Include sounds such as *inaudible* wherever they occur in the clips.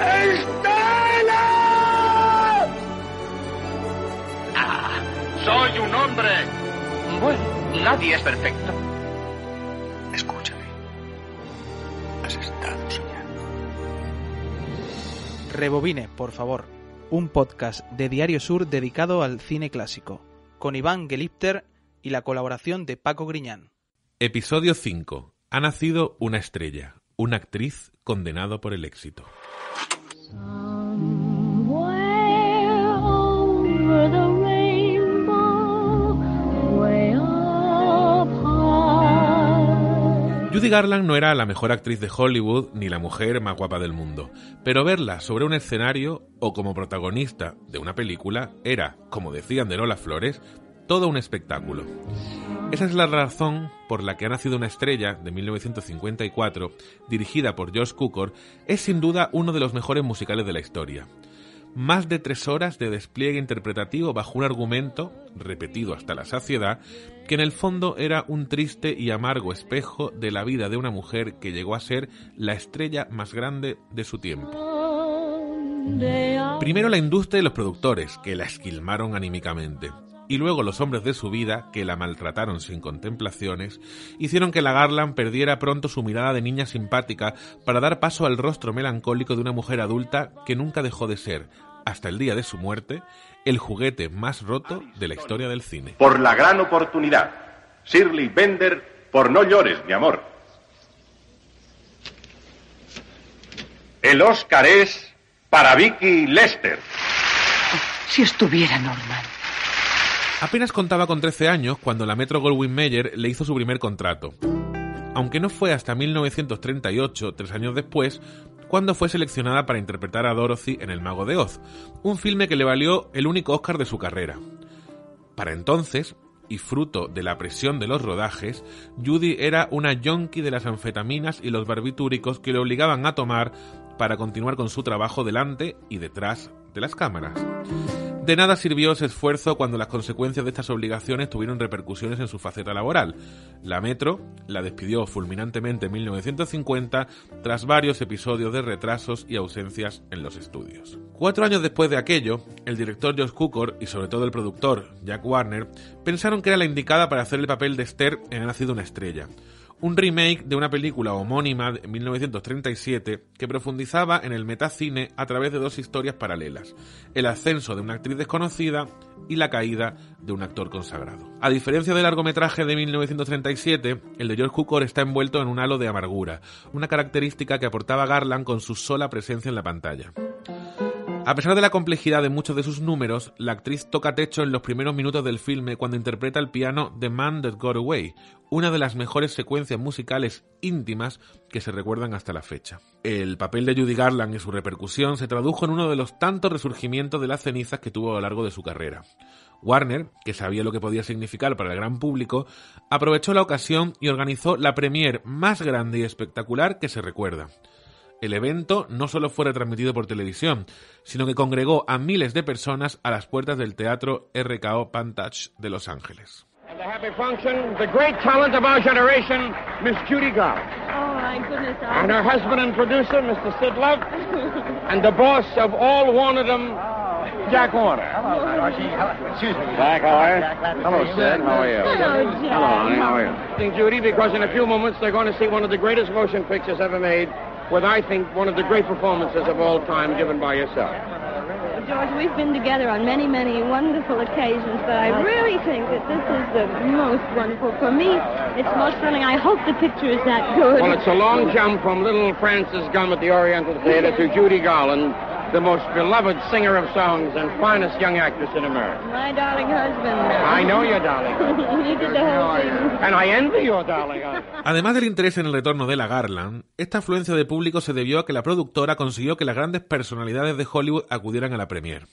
¡Estela! Ah, soy un hombre. Bueno, nadie es perfecto. Escúchame. Has estado soñando. Rebobine, por favor. Un podcast de Diario Sur dedicado al cine clásico, con Iván Gelipter y la colaboración de Paco Griñán. Episodio 5. Ha nacido una estrella, una actriz condenado por el éxito. Judy Garland no era la mejor actriz de Hollywood ni la mujer más guapa del mundo, pero verla sobre un escenario o como protagonista de una película era, como decían de Lola Flores, todo un espectáculo. Esa es la razón por la que ha nacido una estrella de 1954, dirigida por George Cukor, es sin duda uno de los mejores musicales de la historia. Más de tres horas de despliegue interpretativo bajo un argumento, repetido hasta la saciedad, que en el fondo era un triste y amargo espejo de la vida de una mujer que llegó a ser la estrella más grande de su tiempo. Primero la industria y los productores, que la esquilmaron anímicamente y luego los hombres de su vida, que la maltrataron sin contemplaciones, hicieron que la Garland perdiera pronto su mirada de niña simpática para dar paso al rostro melancólico de una mujer adulta que nunca dejó de ser, hasta el día de su muerte, el juguete más roto de la historia del cine. Por la gran oportunidad. Shirley Bender, por no llores, mi amor. El Oscar es para Vicky Lester. Si estuviera Norman. Apenas contaba con 13 años cuando la Metro Goldwyn Mayer le hizo su primer contrato. Aunque no fue hasta 1938, tres años después, cuando fue seleccionada para interpretar a Dorothy en El Mago de Oz, un filme que le valió el único Oscar de su carrera. Para entonces, y fruto de la presión de los rodajes, Judy era una yonki de las anfetaminas y los barbitúricos que le obligaban a tomar para continuar con su trabajo delante y detrás de las cámaras. De nada sirvió ese esfuerzo cuando las consecuencias de estas obligaciones tuvieron repercusiones en su faceta laboral. La Metro la despidió fulminantemente en 1950 tras varios episodios de retrasos y ausencias en los estudios. Cuatro años después de aquello, el director George Cukor y sobre todo el productor Jack Warner pensaron que era la indicada para hacer el papel de Esther en Ha nacido una estrella un remake de una película homónima de 1937 que profundizaba en el metacine a través de dos historias paralelas, el ascenso de una actriz desconocida y la caída de un actor consagrado. A diferencia del largometraje de 1937, el de George Cukor está envuelto en un halo de amargura, una característica que aportaba Garland con su sola presencia en la pantalla. A pesar de la complejidad de muchos de sus números, la actriz toca techo en los primeros minutos del filme cuando interpreta el piano The Man That Got Away, una de las mejores secuencias musicales íntimas que se recuerdan hasta la fecha. El papel de Judy Garland y su repercusión se tradujo en uno de los tantos resurgimientos de las cenizas que tuvo a lo largo de su carrera. Warner, que sabía lo que podía significar para el gran público, aprovechó la ocasión y organizó la premier más grande y espectacular que se recuerda. El evento no solo fue retransmitido por televisión, sino que congregó a miles de personas a las puertas del teatro RKO Pantach de Los Ángeles. And the happy function, the great talent of our generation, Miss Judy Garland. Oh, my goodness. And her husband and producer, Mr. Sid Love. *laughs* and the boss of all Warnerdom, Jack Warner. Hello, Archie. Excuse me. Jack, how are you? Jack, Hello. Sid. How are you? Hello, Jack. Hello, honey. How are you? Thank Judy, because in a few moments they're going to see one of the greatest motion pictures ever made, with I think one of the great performances of all time given by yourself. George, we've been together on many, many wonderful occasions, but I really think that this is the most wonderful. For me, it's most thrilling. I hope the picture is that good. Well, it's a long jump from little Francis Gum at the Oriental Theater to Judy Garland the most beloved singer of songs and finest young actress in America. My darling husband. I know your darling. *laughs* he did the whole thing. And I envy your darling. Además del interés en el retorno de la Garland, esta afluencia de público se debió a que la productora consiguió que las grandes personalidades de Hollywood acudieran a la premier.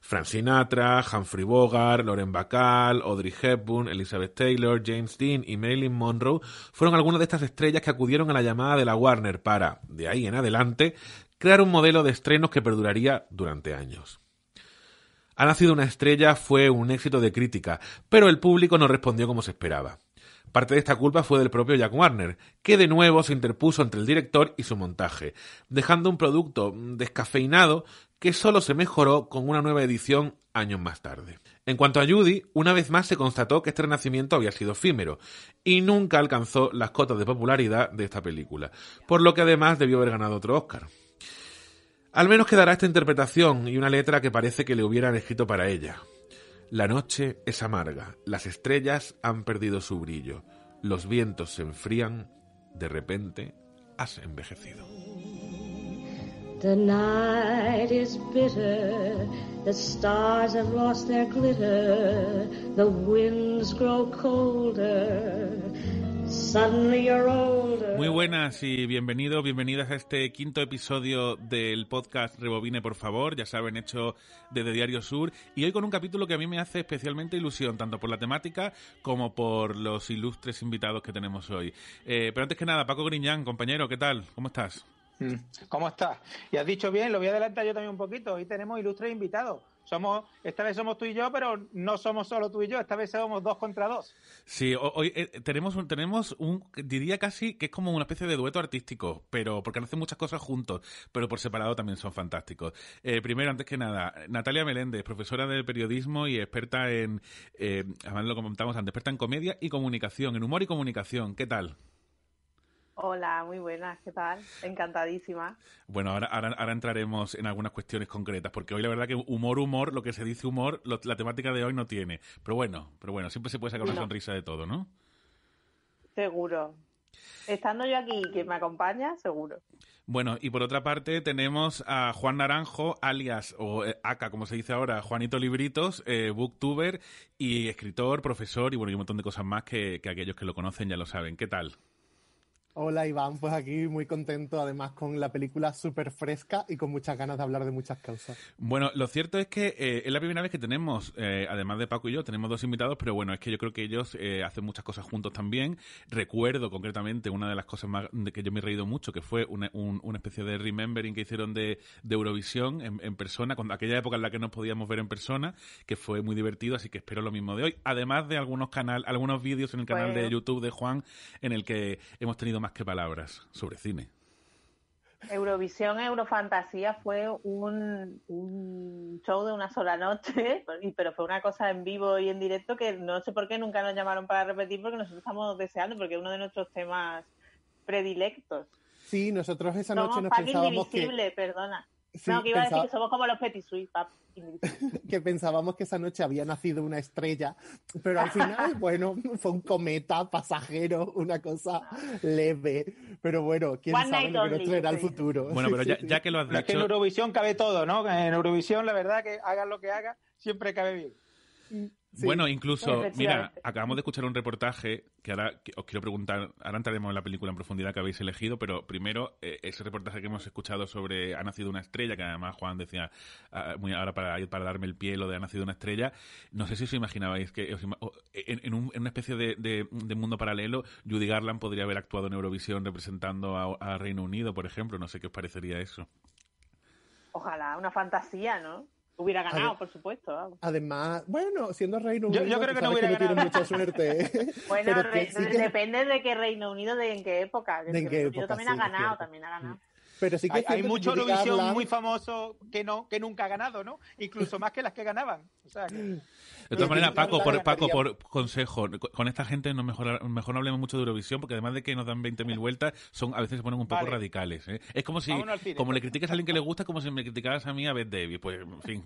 Frank Sinatra, Humphrey Bogart, Lauren Bacall, Audrey Hepburn, Elizabeth Taylor, James Dean y Marilyn Monroe fueron algunas de estas estrellas que acudieron a la llamada de la Warner para, de ahí en adelante, crear un modelo de estrenos que perduraría durante años. Ha nacido una estrella fue un éxito de crítica, pero el público no respondió como se esperaba. Parte de esta culpa fue del propio Jack Warner, que de nuevo se interpuso entre el director y su montaje, dejando un producto descafeinado que solo se mejoró con una nueva edición años más tarde. En cuanto a Judy, una vez más se constató que este renacimiento había sido efímero y nunca alcanzó las cotas de popularidad de esta película, por lo que además debió haber ganado otro Oscar. Al menos quedará esta interpretación y una letra que parece que le hubieran escrito para ella. La noche es amarga, las estrellas han perdido su brillo, los vientos se enfrían, de repente has envejecido. The night is bitter, the stars have lost their glitter, the winds grow colder. Suddenly you're older. Muy buenas y bienvenidos, bienvenidas a este quinto episodio del podcast Rebobine, por favor. Ya saben, hecho desde Diario Sur. Y hoy con un capítulo que a mí me hace especialmente ilusión, tanto por la temática como por los ilustres invitados que tenemos hoy. Eh, pero antes que nada, Paco Griñán, compañero, ¿qué tal? ¿Cómo estás? ¿Cómo estás? Y has dicho bien, lo voy a adelantar yo también un poquito. Hoy tenemos ilustres invitados. Somos, esta vez somos tú y yo, pero no somos solo tú y yo, esta vez somos dos contra dos. Sí, hoy eh, tenemos un, tenemos un, diría casi que es como una especie de dueto artístico, pero porque hacen muchas cosas juntos, pero por separado también son fantásticos. Eh, primero, antes que nada, Natalia Meléndez, profesora de periodismo y experta en, eh, además lo comentamos antes, experta en comedia y comunicación, en humor y comunicación. ¿Qué tal? Hola, muy buenas, ¿qué tal? Encantadísima. Bueno, ahora, ahora, ahora, entraremos en algunas cuestiones concretas, porque hoy la verdad que humor, humor, lo que se dice humor, lo, la temática de hoy no tiene. Pero bueno, pero bueno, siempre se puede sacar una no. sonrisa de todo, ¿no? Seguro. Estando yo aquí que me acompaña, seguro. Bueno, y por otra parte tenemos a Juan Naranjo, alias, o eh, ACA, como se dice ahora, Juanito Libritos, eh, booktuber y escritor, profesor y bueno, y un montón de cosas más que, que aquellos que lo conocen ya lo saben. ¿Qué tal? Hola Iván, pues aquí muy contento además con la película súper fresca y con muchas ganas de hablar de muchas causas. Bueno, lo cierto es que eh, es la primera vez que tenemos, eh, además de Paco y yo, tenemos dos invitados, pero bueno, es que yo creo que ellos eh, hacen muchas cosas juntos también. Recuerdo concretamente una de las cosas más de que yo me he reído mucho, que fue una, un, una especie de remembering que hicieron de, de Eurovisión en, en, persona, cuando aquella época en la que nos podíamos ver en persona, que fue muy divertido, así que espero lo mismo de hoy. Además de algunos canal, algunos vídeos en el canal bueno. de YouTube de Juan, en el que hemos tenido más que palabras sobre cine. Eurovisión Eurofantasía fue un, un, show de una sola noche, *laughs* pero fue una cosa en vivo y en directo que no sé por qué nunca nos llamaron para repetir porque nosotros estamos deseando, porque es uno de nuestros temas predilectos. Sí, nosotros esa Somos noche nos pensábamos que... perdona. Sí, no, que iba pensaba... a decir que somos como los Petit Suisse, *laughs* que pensábamos que esa noche había nacido una estrella, pero al final, *laughs* bueno, fue un cometa pasajero, una cosa leve. Pero bueno, quién One sabe lo que nos traerá el futuro. Bueno, pero ya, *laughs* ya, que lo has dicho... Es que en Eurovisión cabe todo, ¿no? En Eurovisión, la verdad, que hagan lo que hagan, siempre cabe bien. Sí, bueno, incluso, mira, acabamos de escuchar un reportaje que ahora que os quiero preguntar, ahora entraremos en la película en profundidad que habéis elegido, pero primero eh, ese reportaje que hemos escuchado sobre Ha nacido una estrella, que además Juan decía, uh, muy ahora para, para darme el pie lo de Ha nacido una estrella, no sé si os imaginabais que os, en, en, un, en, una especie de, de, de, mundo paralelo, Judy Garland podría haber actuado en Eurovisión representando a, a Reino Unido, por ejemplo, no sé qué os parecería eso. Ojalá, una fantasía, ¿no? Hubiera ganado, Además, por supuesto. Vamos. Además, bueno, siendo Reino Unido, yo, yo creo que no hubiera *laughs* que ganado. No mucha suerte. bueno, sí que... depende de qué Reino Unido, de en qué época. De en qué época, también sí, ha ganado, también ha ganado. Pero sí que hay, hay mucho Eurovisión muy famoso que no que nunca ha ganado, ¿no? Incluso más que las que ganaban. O sea, que... De todas maneras, *laughs* Paco, por, Paco, por consejo, con esta gente no mejor, mejor no hablemos mucho de Eurovisión, porque además de que nos dan 20.000 vueltas, son a veces se ponen un poco vale. radicales. ¿eh? Es como si, cine, como le criticas a alguien que le gusta, como si me criticaras a mí a Beth Davis. Pues, en fin,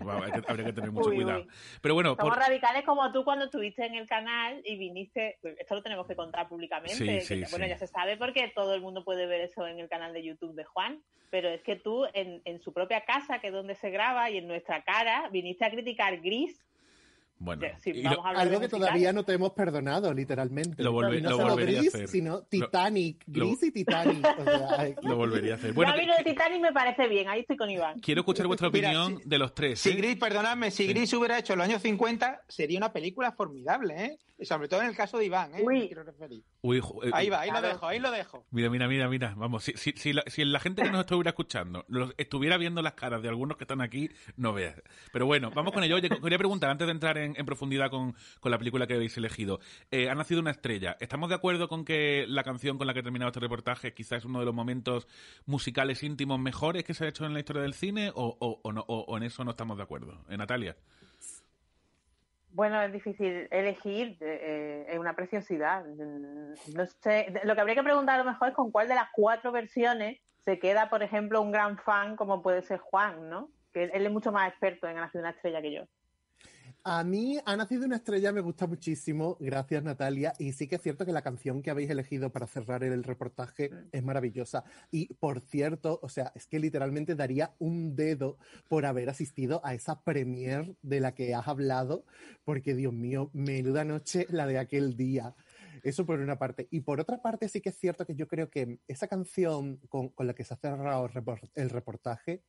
habría que tener mucho *laughs* uy, cuidado. Uy. Pero bueno, Somos por... radicales como tú cuando estuviste en el canal y viniste, pues, esto lo tenemos que contar públicamente. Sí, sí, que, bueno, sí. ya se sabe porque todo el mundo puede ver eso en el canal de YouTube de Juan. Pero es que tú en, en su propia casa, que es donde se graba, y en nuestra cara, viniste a criticar Gris Bueno, Sí, y vamos lo- a hablar de Algo que todavía no te hemos perdonado, literalmente. Lo volve- no lo solo volvería a Gris, hacer. sino Titanic. lo- Gris y Titanic. O sea, *laughs* lo volvería a hacer. Bueno, a mí lo de Titanic me parece bien, ahí estoy con Iván. quiero escuchar vuestra Mira, opinión de los tres. Si ¿eh? Gris, perdonadme, si Sí. Gris hubiera hecho los años 50, sería una película formidable, ¿eh? Y sobre todo en el caso de Iván, ¿eh? Uy. Me quiero referir. Uy, jo- eh, Ahí va, ahí lo dejo, ahí lo dejo. Mira, mira, mira, mira. Vamos, si, si, si, la, si la gente que nos estuviera escuchando los- estuviera viendo las caras de algunos que están aquí, no veas. Pero bueno, vamos con ello. Oye, quería preguntar, antes de entrar en, en profundidad con, con la película que habéis elegido. Eh, ha nacido una estrella. ¿Estamos de acuerdo con que la canción con la que he terminado este reportaje quizás es uno de los momentos musicales íntimos mejores que se ha hecho en la historia del cine? ¿O, o, o no- o- o en eso no estamos de acuerdo? ¿En Natalia? Bueno, es difícil elegir, eh, es una preciosidad. No sé, lo que habría que preguntar a lo mejor es con cuál de las cuatro versiones se queda, por ejemplo, un gran fan como puede ser Juan, ¿no? Que él es mucho más experto en hacer una estrella que yo. A mí ha nacido una estrella, me gusta muchísimo, gracias Natalia, y sí que es cierto que la canción que habéis elegido para cerrar el reportaje es maravillosa. Y por cierto, o sea, es que literalmente daría un dedo por haber asistido a esa premiere de la que has hablado, porque Dios mío, menuda noche la de aquel día. Eso por una parte. Y por otra parte, sí que es cierto que yo creo que esa canción con, con la que se ha cerrado el reportaje,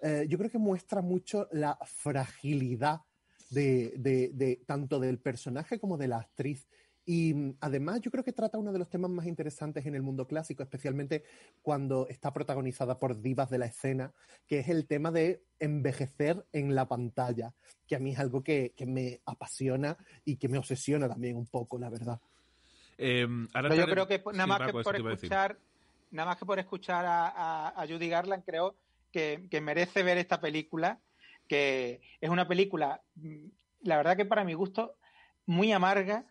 eh, yo creo que muestra mucho la fragilidad de, de- de- tanto del personaje como de la actriz. Y mm, además yo creo que trata uno de los temas más interesantes en el mundo clásico, especialmente cuando está protagonizada por divas de la escena, que es el tema de envejecer en la pantalla, que a mí es algo que, que me apasiona y que me obsesiona también un poco, la verdad. Eh, ahora Pero yo creo que nada Sí, más que por escuchar, nada más que por escuchar a, a- a Judy Garland, creo que, que merece ver esta película, que es una película, mm, la verdad que para mi gusto, muy amarga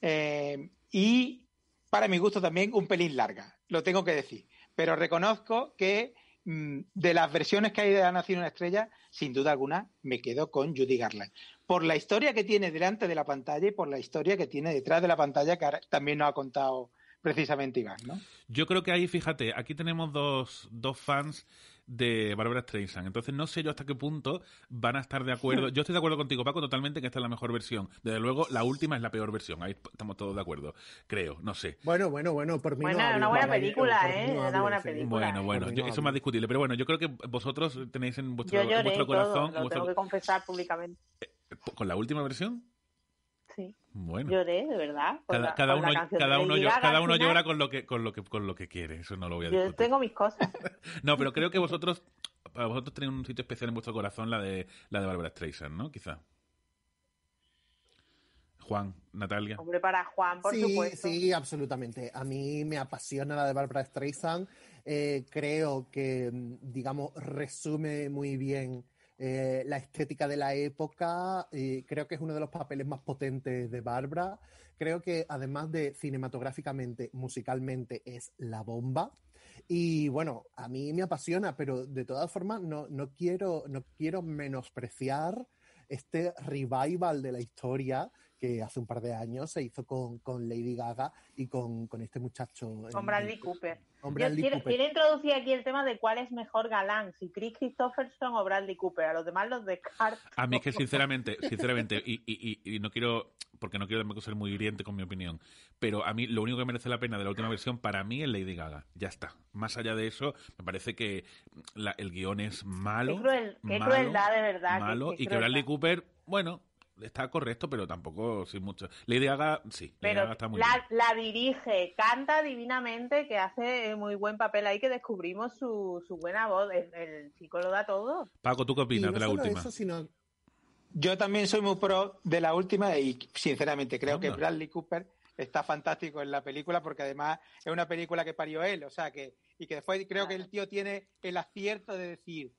eh, y para mi gusto también un pelín larga, lo tengo que decir. Pero reconozco que mm, de las versiones que hay de Ha nacido una estrella, sin duda alguna me quedo con Judy Garland. Por la historia que tiene delante de la pantalla y por la historia que tiene detrás de la pantalla, que también nos ha contado precisamente Iván, ¿no? Yo creo que ahí, fíjate, aquí tenemos dos, dos fans de Barbara Streisand. Entonces no sé yo hasta qué punto van a estar de acuerdo. *laughs* Yo estoy de acuerdo contigo, Paco, totalmente que esta es la mejor versión. Desde luego, la última es la peor versión. Ahí estamos todos de acuerdo. Creo, no sé. Bueno, bueno, bueno, por mí Bueno, no una hablo, buena película, por ¿eh? no Una buena película. Bueno, bueno, yo- no eso es más discutible. Pero bueno, yo creo que vosotros tenéis en vuestro, Yo en lloré vuestro todo, corazón, en lo vuestro- tengo que confesar públicamente. con la última versión. Sí, Bueno. lloré, de verdad. Cada, uno, cada uno, Gaga cada uno llora con lo que con lo que con lo que quiere. Eso no lo voy a Yo discutir. tengo mis cosas. *laughs* No, pero creo que vosotros para vosotros tenéis un sitio especial en vuestro corazón la de la de Barbara Streisand, ¿no? Quizá. Juan, Natalia. Hombre, para Juan, por sí, supuesto. Sí, absolutamente. A mí me apasiona la de Barbara Streisand. Eh, creo que, digamos, resume muy bien eh, la estética de la época. eh, creo que es uno de los papeles más potentes de Barbara. Creo que además de cinematográficamente, musicalmente, es la bomba. Y bueno, a mí me apasiona, pero de todas formas no, no, quiero, no quiero menospreciar este revival de la historia que hace un par de años se hizo con, con Lady Gaga y con, con este muchacho. Con Bradley Cooper. Con Yo quiero, Cooper. quiero introducir aquí el tema de cuál es mejor galán, si Chris Christopherson o Bradley Cooper. A los demás los descarto. A mí es que sinceramente, sinceramente, y, y, y, y no quiero, porque no quiero tampoco ser muy hiriente con mi opinión, pero a mí lo único que merece la pena de la última versión para mí es Lady Gaga. Ya está. Más allá de eso, me parece que la- el guion es malo. Qué cruel- qué malo, crueldad, de verdad, Malo, qué y que. Bradley Cooper, bueno, está correcto, pero tampoco sin mucho. Lady Gaga, sí. Lady Pero Gaga está muy bien. la, la dirige, canta divinamente, que hace muy buen papel ahí, que descubrimos su, su buena voz. El, el chico lo da todo. Paco, ¿tú qué Y opinas no de la solo última? eso, sino Yo también soy muy pro de la última y sinceramente creo que. Bradley Cooper está fantástico en la película porque además es una película que parió él, o sea que y que después creo que el tío tiene el acierto de decir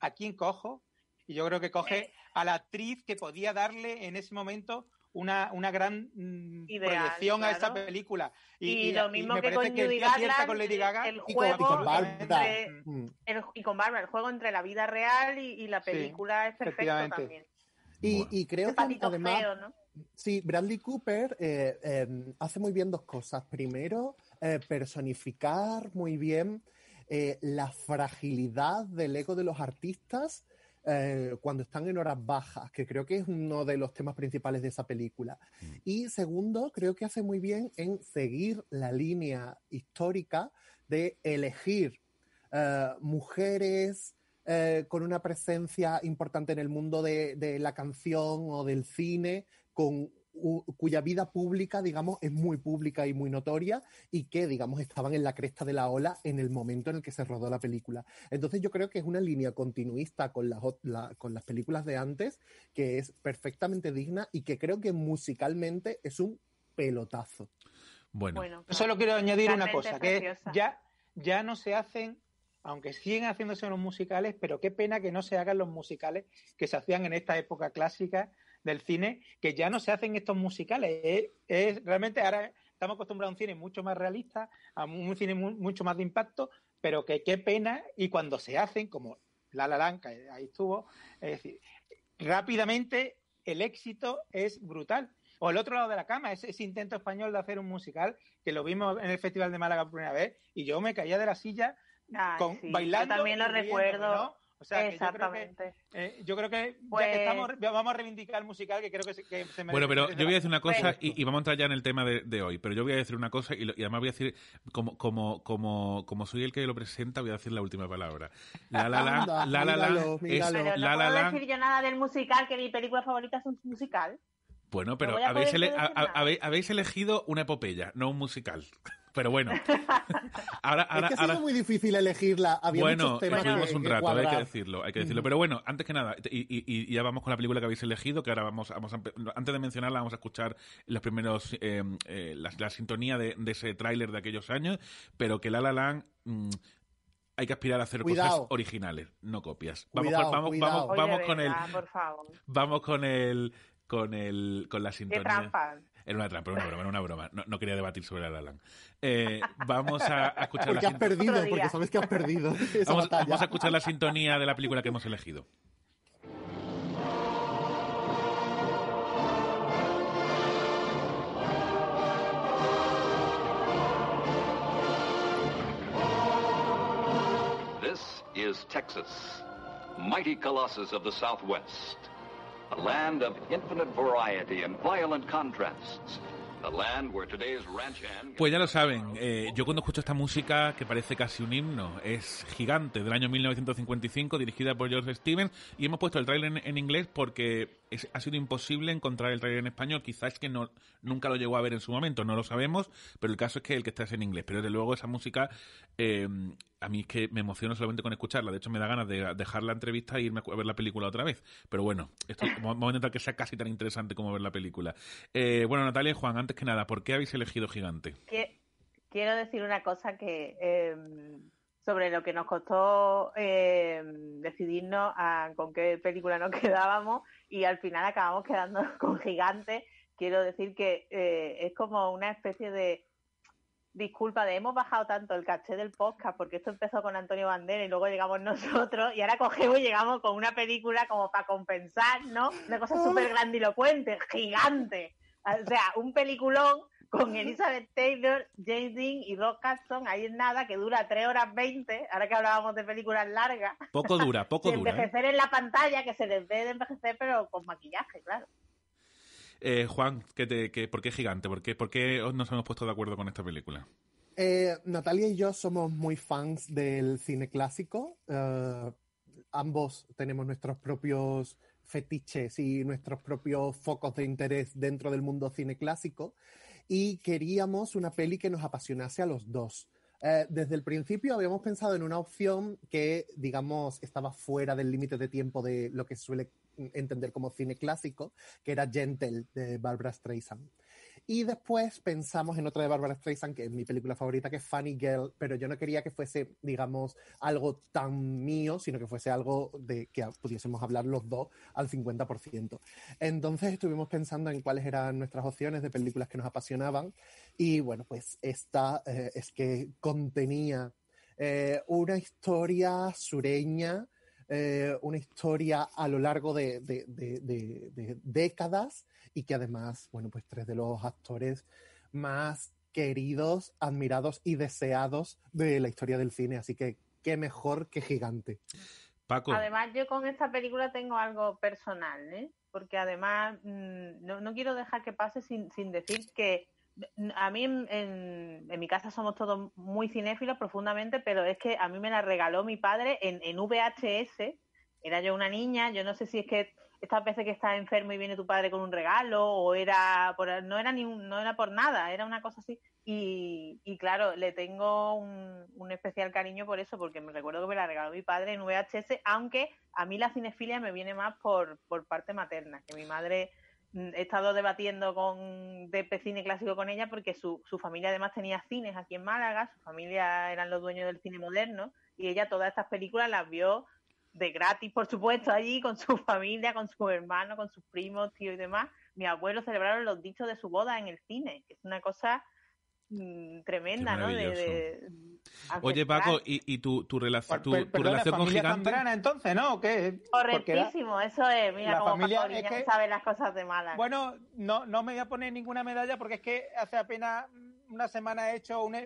a quién cojo y yo creo que coge a la actriz que podía darle en ese momento una, una gran mm, Ideal, proyección a esa claro. película Y, lo mismo me que parece con que Judy Garland, con Lady Gaga el y con- juego y con Barbara. el- y con Barbara, el juego entre la vida real y, y la Sí, película es perfecto también. Y, Bueno. y creo que además, feo, ¿no? sí, Bradley Cooper eh, eh, hace muy bien dos cosas. Primero, eh, personificar muy bien eh, la fragilidad del ego de los artistas eh, cuando están en horas bajas, que creo que es uno de los temas principales de esa película. Y segundo, creo que hace muy bien en seguir la línea histórica de elegir eh, mujeres eh, con una presencia importante en el mundo de, de la canción o del cine, con cuya vida pública, digamos, es muy pública y muy notoria y que, digamos, estaban en la cresta de la ola en el momento en el que se rodó la película. Entonces yo creo que es una línea continuista con las, la- con las películas de antes que es perfectamente digna y que creo que musicalmente es un pelotazo. Bueno, Solo quiero añadir una cosa, que ya, ya no se hacen, aunque siguen haciéndose los musicales, pero qué pena que no se hagan los musicales que se hacían en esta época clásica del cine, que ya no se hacen estos musicales. Es, es- realmente ahora estamos acostumbrados a un cine mucho más realista, a un cine mu- mucho más de impacto, pero que qué pena, y cuando se hacen, como La La Land, que ahí estuvo, es decir, rápidamente el éxito es brutal. O el otro lado de la cama, ese, ese intento español de hacer un musical, que lo vimos en el Festival de Málaga por primera vez, y yo me caía de la silla Ay, con, sí, bailando. Yo también lo recuerdo. ¿no? O sea, que yo creo que, Exactamente. eh, yo creo que ya Pues- que estamos, vamos a reivindicar el musical, que creo que se, que se merece. Bueno, pero yo voy a la- decir una cosa y, y vamos a entrar ya en el tema de, de hoy. Pero yo voy a decir una cosa y, lo- y además voy a decir, como, como, como, como soy el que lo presenta, voy a decir la última palabra. La La Land, Anda, La La Land míralo, es míralo. Pero no La La puedo decir yo nada del musical, que mi película favorita es un musical. Bueno, pero ele- habéis, habéis elegido una epopeya, no un musical. Pero bueno. *laughs* Ahora, es ahora, que ha sido ahora- muy difícil elegirla. Había bueno, muchos temas estuvimos que- un que rato, hay que decirlo, hay que decirlo. Mm. Pero bueno, antes que nada, y, y- y ya vamos con la película que habéis elegido, que ahora vamos, vamos a, antes de mencionarla, vamos a escuchar los primeros, eh, eh, la, la sintonía de, de ese tráiler de aquellos años, pero que La La Land, mm, hay que aspirar a hacer Cuidado. cosas originales, no copias. Vamos, Cuidado, con, vamos, cuidado. vamos, Oye, vamos con el, por favor. vamos con el, con el, con la Qué sintonía. Era una trampa, era una broma, era una broma. No, no quería debatir sobre La La Land. Eh, vamos a, a *laughs* escuchar Porque la has sin- perdido, Otro día. porque sabes que has perdido *laughs* esa Vamos, batalla. vamos a escuchar la sintonía de la película que hemos elegido. This is Texas, mighty colossus of the Southwest, a land of infinite variety and violent contrasts. Pues ya lo saben, eh, yo cuando escucho esta música, que parece casi un himno, es gigante, del año 1955, dirigida por George Stevens, y hemos puesto el tráiler en, inglés porque ha sido imposible encontrar el tráiler en español, quizás que no, nunca lo llegó a ver en su momento, no lo sabemos, pero el caso es que el que está es en inglés, pero desde luego esa música, eh, a mí es que me emociono solamente con escucharla, de hecho me da ganas de dejar la entrevista e irme a ver la película otra vez, pero bueno, esto, *laughs* vamos a intentar que sea casi tan interesante como ver la película. Eh, bueno, Natalia y Juan, antes que nada, ¿por qué habéis elegido Gigante? Quiero decir una cosa que eh, sobre lo que nos costó eh, decidirnos a con qué película nos *laughs* quedábamos y al final acabamos quedando *laughs* con Gigante. Quiero decir que eh, es como una especie de disculpa de hemos bajado tanto el caché del podcast porque esto empezó con Antonio Bandera y luego llegamos nosotros y ahora cogemos y llegamos con una película como para compensar, ¿no? Una cosa súper grandilocuente, gigante. O sea, un peliculón con Elizabeth Taylor, James Dean y Rock Hudson, ahí en nada, que dura 3 horas 20, ahora que hablábamos de películas largas. Poco dura, poco *laughs* de dura. ¿eh? envejecer en la pantalla, que se les ve de envejecer, pero con maquillaje, claro. Eh, Juan, ¿qué te, qué- ¿por qué Gigante? ¿Por qué, ¿Por nos hemos puesto de acuerdo con esta película? Eh, Natalia y yo somos muy fans del cine clásico. Eh, ambos tenemos nuestros propios fetiches y nuestros propios focos de interés dentro del mundo cine clásico y queríamos una peli que nos apasionase a los dos. Desde el principio habíamos pensado en una opción que, digamos, estaba fuera del límite de tiempo de lo que suele entender como cine clásico, que era Gentle de Barbara Streisand. Y después pensamos en otra de Barbara Streisand, que es mi película favorita, que es Funny Girl, pero yo no quería que fuese, digamos, algo tan mío, sino que fuese algo de que pudiésemos hablar los dos al 50%. Entonces estuvimos pensando en cuáles eran nuestras opciones de películas que nos apasionaban. Y bueno, pues esta eh, es que contenía eh, una historia sureña, eh, una historia a lo largo de, de- de- de- de décadas y que además, bueno, pues tres de los actores más queridos, admirados y deseados de la historia del cine. Así que qué mejor que gigante. Paco. Además, yo con esta película tengo algo personal, ¿eh? Porque además mm, no, no quiero dejar que pase sin, sin decir que a mí en, en- mi casa somos todos muy cinéfilos profundamente, pero es que a mí me la regaló mi padre en, en VHS. Era yo una niña, yo no sé si es que estas veces que estás enfermo y viene tu padre con un regalo o era por, no era ni no era por nada, era una cosa así. Y, y claro, le tengo un, un especial cariño por eso, porque me recuerdo que me la regaló mi padre en VHS, aunque a mí la cinefilia me viene más por, por parte materna, que mi madre he estado debatiendo con de cine clásico con ella porque su, su familia además tenía cines aquí en Málaga, su familia eran los dueños del cine moderno y ella todas estas películas las vio de gratis, por supuesto, allí con su *laughs* familia, con sus hermanos, con sus primos, tíos y demás. Mi abuelo celebraron los dichos de su boda en el cine, que es una cosa mm, tremenda, ¿no? De, Oye. Paco, ¿y, y tu, tu, relación tu, tu relación con Gigante? Zambrana, entonces, ¿no? ¿O qué? Correctísimo, eso es. Mira La cómo familia Paco es que- sabe las cosas de Málaga. Bueno, no, no me voy a poner ninguna medalla porque es que hace apenas una semana he hecho un,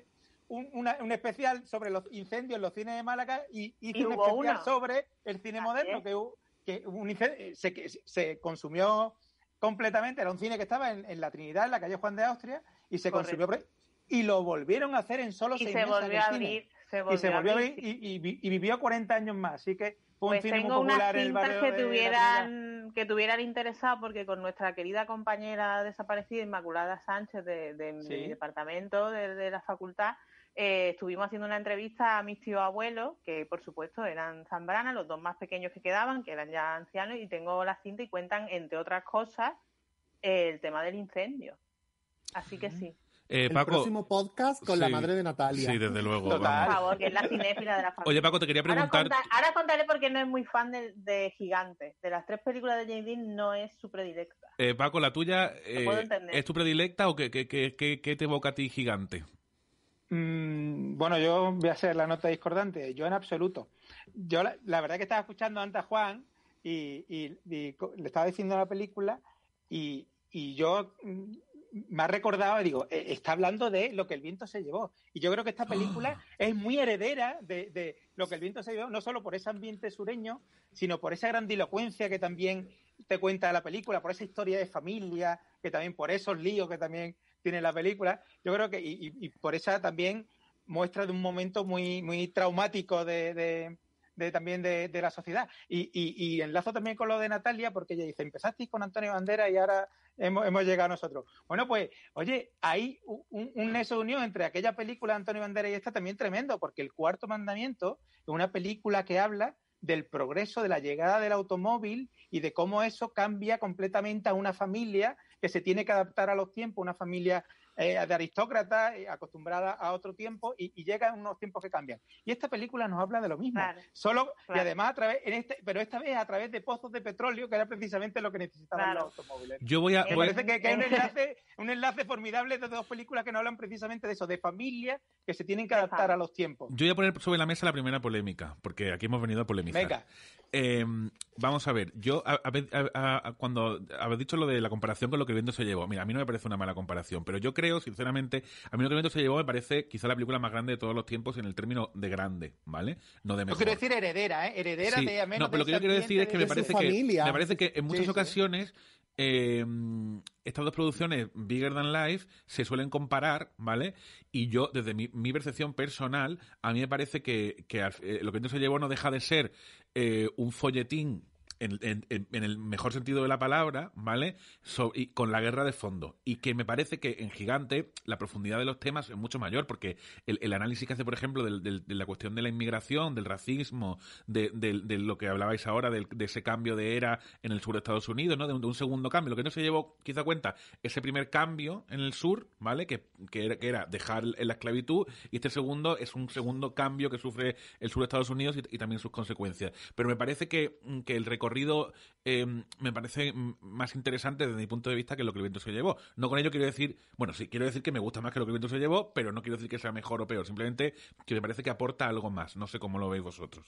un, una- un especial sobre los incendios en los cines de Málaga y hice Y un especial uno. sobre el cine moderno, que, hu- que un incen- se, que se consumió completamente. Era un cine que estaba en, en la Trinidad, en la calle Juan de Austria, y se Correcto. consumió. Y lo volvieron a hacer en solo y seis se meses volvió a abrir. Se y volvió, se volvió a abrir, y, y y vivió 40 años más. Así que fue Pues un cine muy tengo unas popular en el cintas barrio que tuvieran, que tuvieran interesado porque con nuestra querida compañera desaparecida Inmaculada Sánchez de, de mi Sí. departamento de, de la facultad eh, estuvimos haciendo una entrevista a mis tíos abuelos que por supuesto eran zambranas los dos más pequeños que quedaban que eran ya ancianos y tengo la cinta y cuentan entre otras cosas el tema del incendio así que sí Eh, el Paco, próximo podcast con la madre de Natalia. Sí, desde luego. por vamos. favor que es la cinéfila de la familia Oye, Paco, te quería Ahora, preguntar. conta- ahora contaré por qué no es muy fan de, de Gigante. De las tres películas de James Dean no es su predilecta. eh, Paco, la tuya eh, puedo entender. ¿es tu predilecta o qué, qué, qué, qué- qué te evoca a ti Gigante? Mm, bueno, yo voy a hacer la nota discordante. Yo en absoluto. Yo la, la verdad que estaba escuchando antes a Juan y, y- y co- le estaba diciendo la película y, y yo mm, me ha recordado, digo, eh, está hablando de lo que el viento se llevó. Y yo creo que esta película es muy heredera de, de lo que el viento se llevó, no solo por ese ambiente sureño, sino por esa grandilocuencia que también te cuenta la película, por esa historia de familia, que también por esos líos que también tiene la película. Yo creo que, y, y- y por esa también muestra de un momento muy, muy traumático de, de- de también de, de la sociedad. Y, y- y enlazo también con lo de Natalia, porque ella dice, empezasteis con Antonio Bandera y ahora hemos, hemos llegado nosotros. Bueno, pues, oye, hay un, un nexo de unión entre aquella película de Antonio Bandera y esta también tremendo, porque el cuarto mandamiento es una película que habla del progreso de la llegada del automóvil y de cómo eso cambia completamente a una familia que se tiene que adaptar a los tiempos, una familia eh, de aristócratas eh, acostumbrada a otro tiempo y, y llega unos tiempos que cambian. Y esta película nos habla de lo mismo, Claro, solo y claro. además a través, en este, pero esta vez a través de pozos de petróleo, que era precisamente lo que necesitaban Claro. los automóviles. Yo voy a. Me voy- parece que, que hay un enlace, un enlace formidable de dos películas que nos hablan precisamente de eso, de familias que se tienen que adaptar a los tiempos. Yo voy a poner sobre la mesa la primera polémica, porque aquí hemos venido a polemizar. Venga. Eh, vamos a ver, yo a- a- a- a- cuando habéis dicho lo de la comparación con lo que el viento se llevó, mira, a mí no me parece una mala comparación, pero yo creo, sinceramente, a mí lo que el viento se llevó me parece quizá la película más grande de todos los tiempos en el término de grande, ¿vale? No de Yo mejor. quiero decir heredera, ¿eh? Heredera Sí, de menos no, pero lo que yo quiero decir es que me parece que me parece que en muchas Sí, sí. ocasiones eh, estas dos producciones Bigger Than Life se suelen comparar, ¿vale? Y yo, desde mi, mi percepción personal, a mí me parece que, que eh, lo que entonces se llevó no deja de ser eh, un folletín en, el mejor sentido de la palabra, ¿vale? So- y con la guerra de fondo. Y que me parece que en Gigante la profundidad de los temas es mucho mayor, porque el, análisis que hace, por ejemplo, del- de la cuestión de la inmigración, del racismo, de, lo que hablabais ahora, del- de ese cambio de era en el sur de Estados Unidos, ¿no? De un, de un segundo cambio. Lo que no se llevó quizá cuenta, ese primer cambio en el sur, ¿vale? Que, era, que era dejar la esclavitud, y este segundo es un segundo cambio que sufre el sur de Estados Unidos y, y también sus consecuencias. Pero me parece que, que el recorrido eh, me parece más interesante desde mi punto de vista que lo que el viento se llevó. No con ello quiero decir, bueno, sí, quiero decir que me gusta más que lo que el viento se llevó, pero no quiero decir que sea mejor o peor, simplemente que me parece que aporta algo más. No sé cómo lo veis vosotros.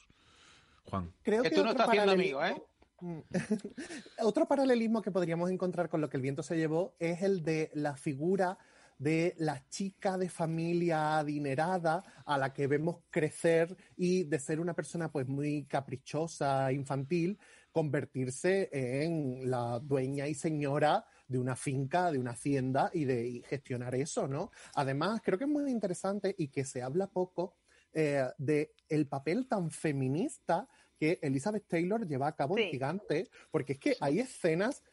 Juan. Creo Que que, tú no estás haciendo amigo, ¿eh? *laughs* Otro paralelismo que podríamos encontrar con lo que el viento se llevó es el de la figura de la chica de familia adinerada a la que vemos crecer y de ser una persona pues muy caprichosa, infantil, convertirse en la dueña y señora de una finca, de una hacienda y de y gestionar eso, ¿no? Además, creo que es muy interesante y que se habla poco eh, de el papel tan feminista que Elizabeth Taylor lleva a cabo en. Gigante, porque es que hay escenas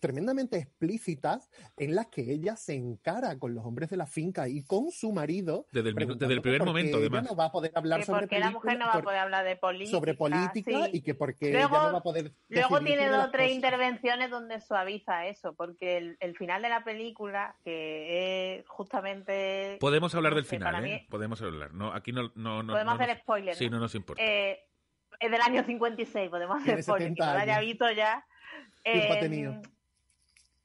tremendamente explícitas en las que ella se encara con los hombres de la finca y con su marido. Desde el, desde el primer momento, además. no va a poder hablar que sobre porque la mujer no va a poder hablar de política. sobre política sí. y que porque Luego- ella no va a poder Luego tiene dos o tres cosas. intervenciones donde suaviza eso, porque el, el final de la película, que es justamente... Podemos hablar del final, ¿eh? mí- Podemos hablar. No, aquí no, no, no- Podemos no hacer nos- spoiler, Sí, ¿no? no nos importa. Eh, es del año 56, podemos hacer Tiene spoiler, que 70 no lo haya visto ya. Ha tenido.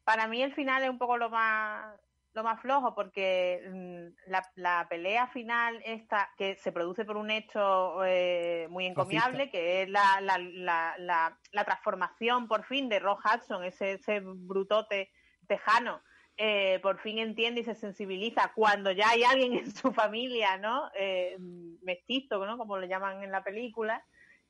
para mí el final es un poco lo más lo más flojo porque mm, la, la pelea final esta que se produce por un hecho eh, muy encomiable que es la, la, la, la, la transformación por fin de Rock Hudson ese, ese brutote tejano eh, por fin entiende y se sensibiliza cuando ya hay alguien en su familia no eh, mestizo no como lo llaman en la película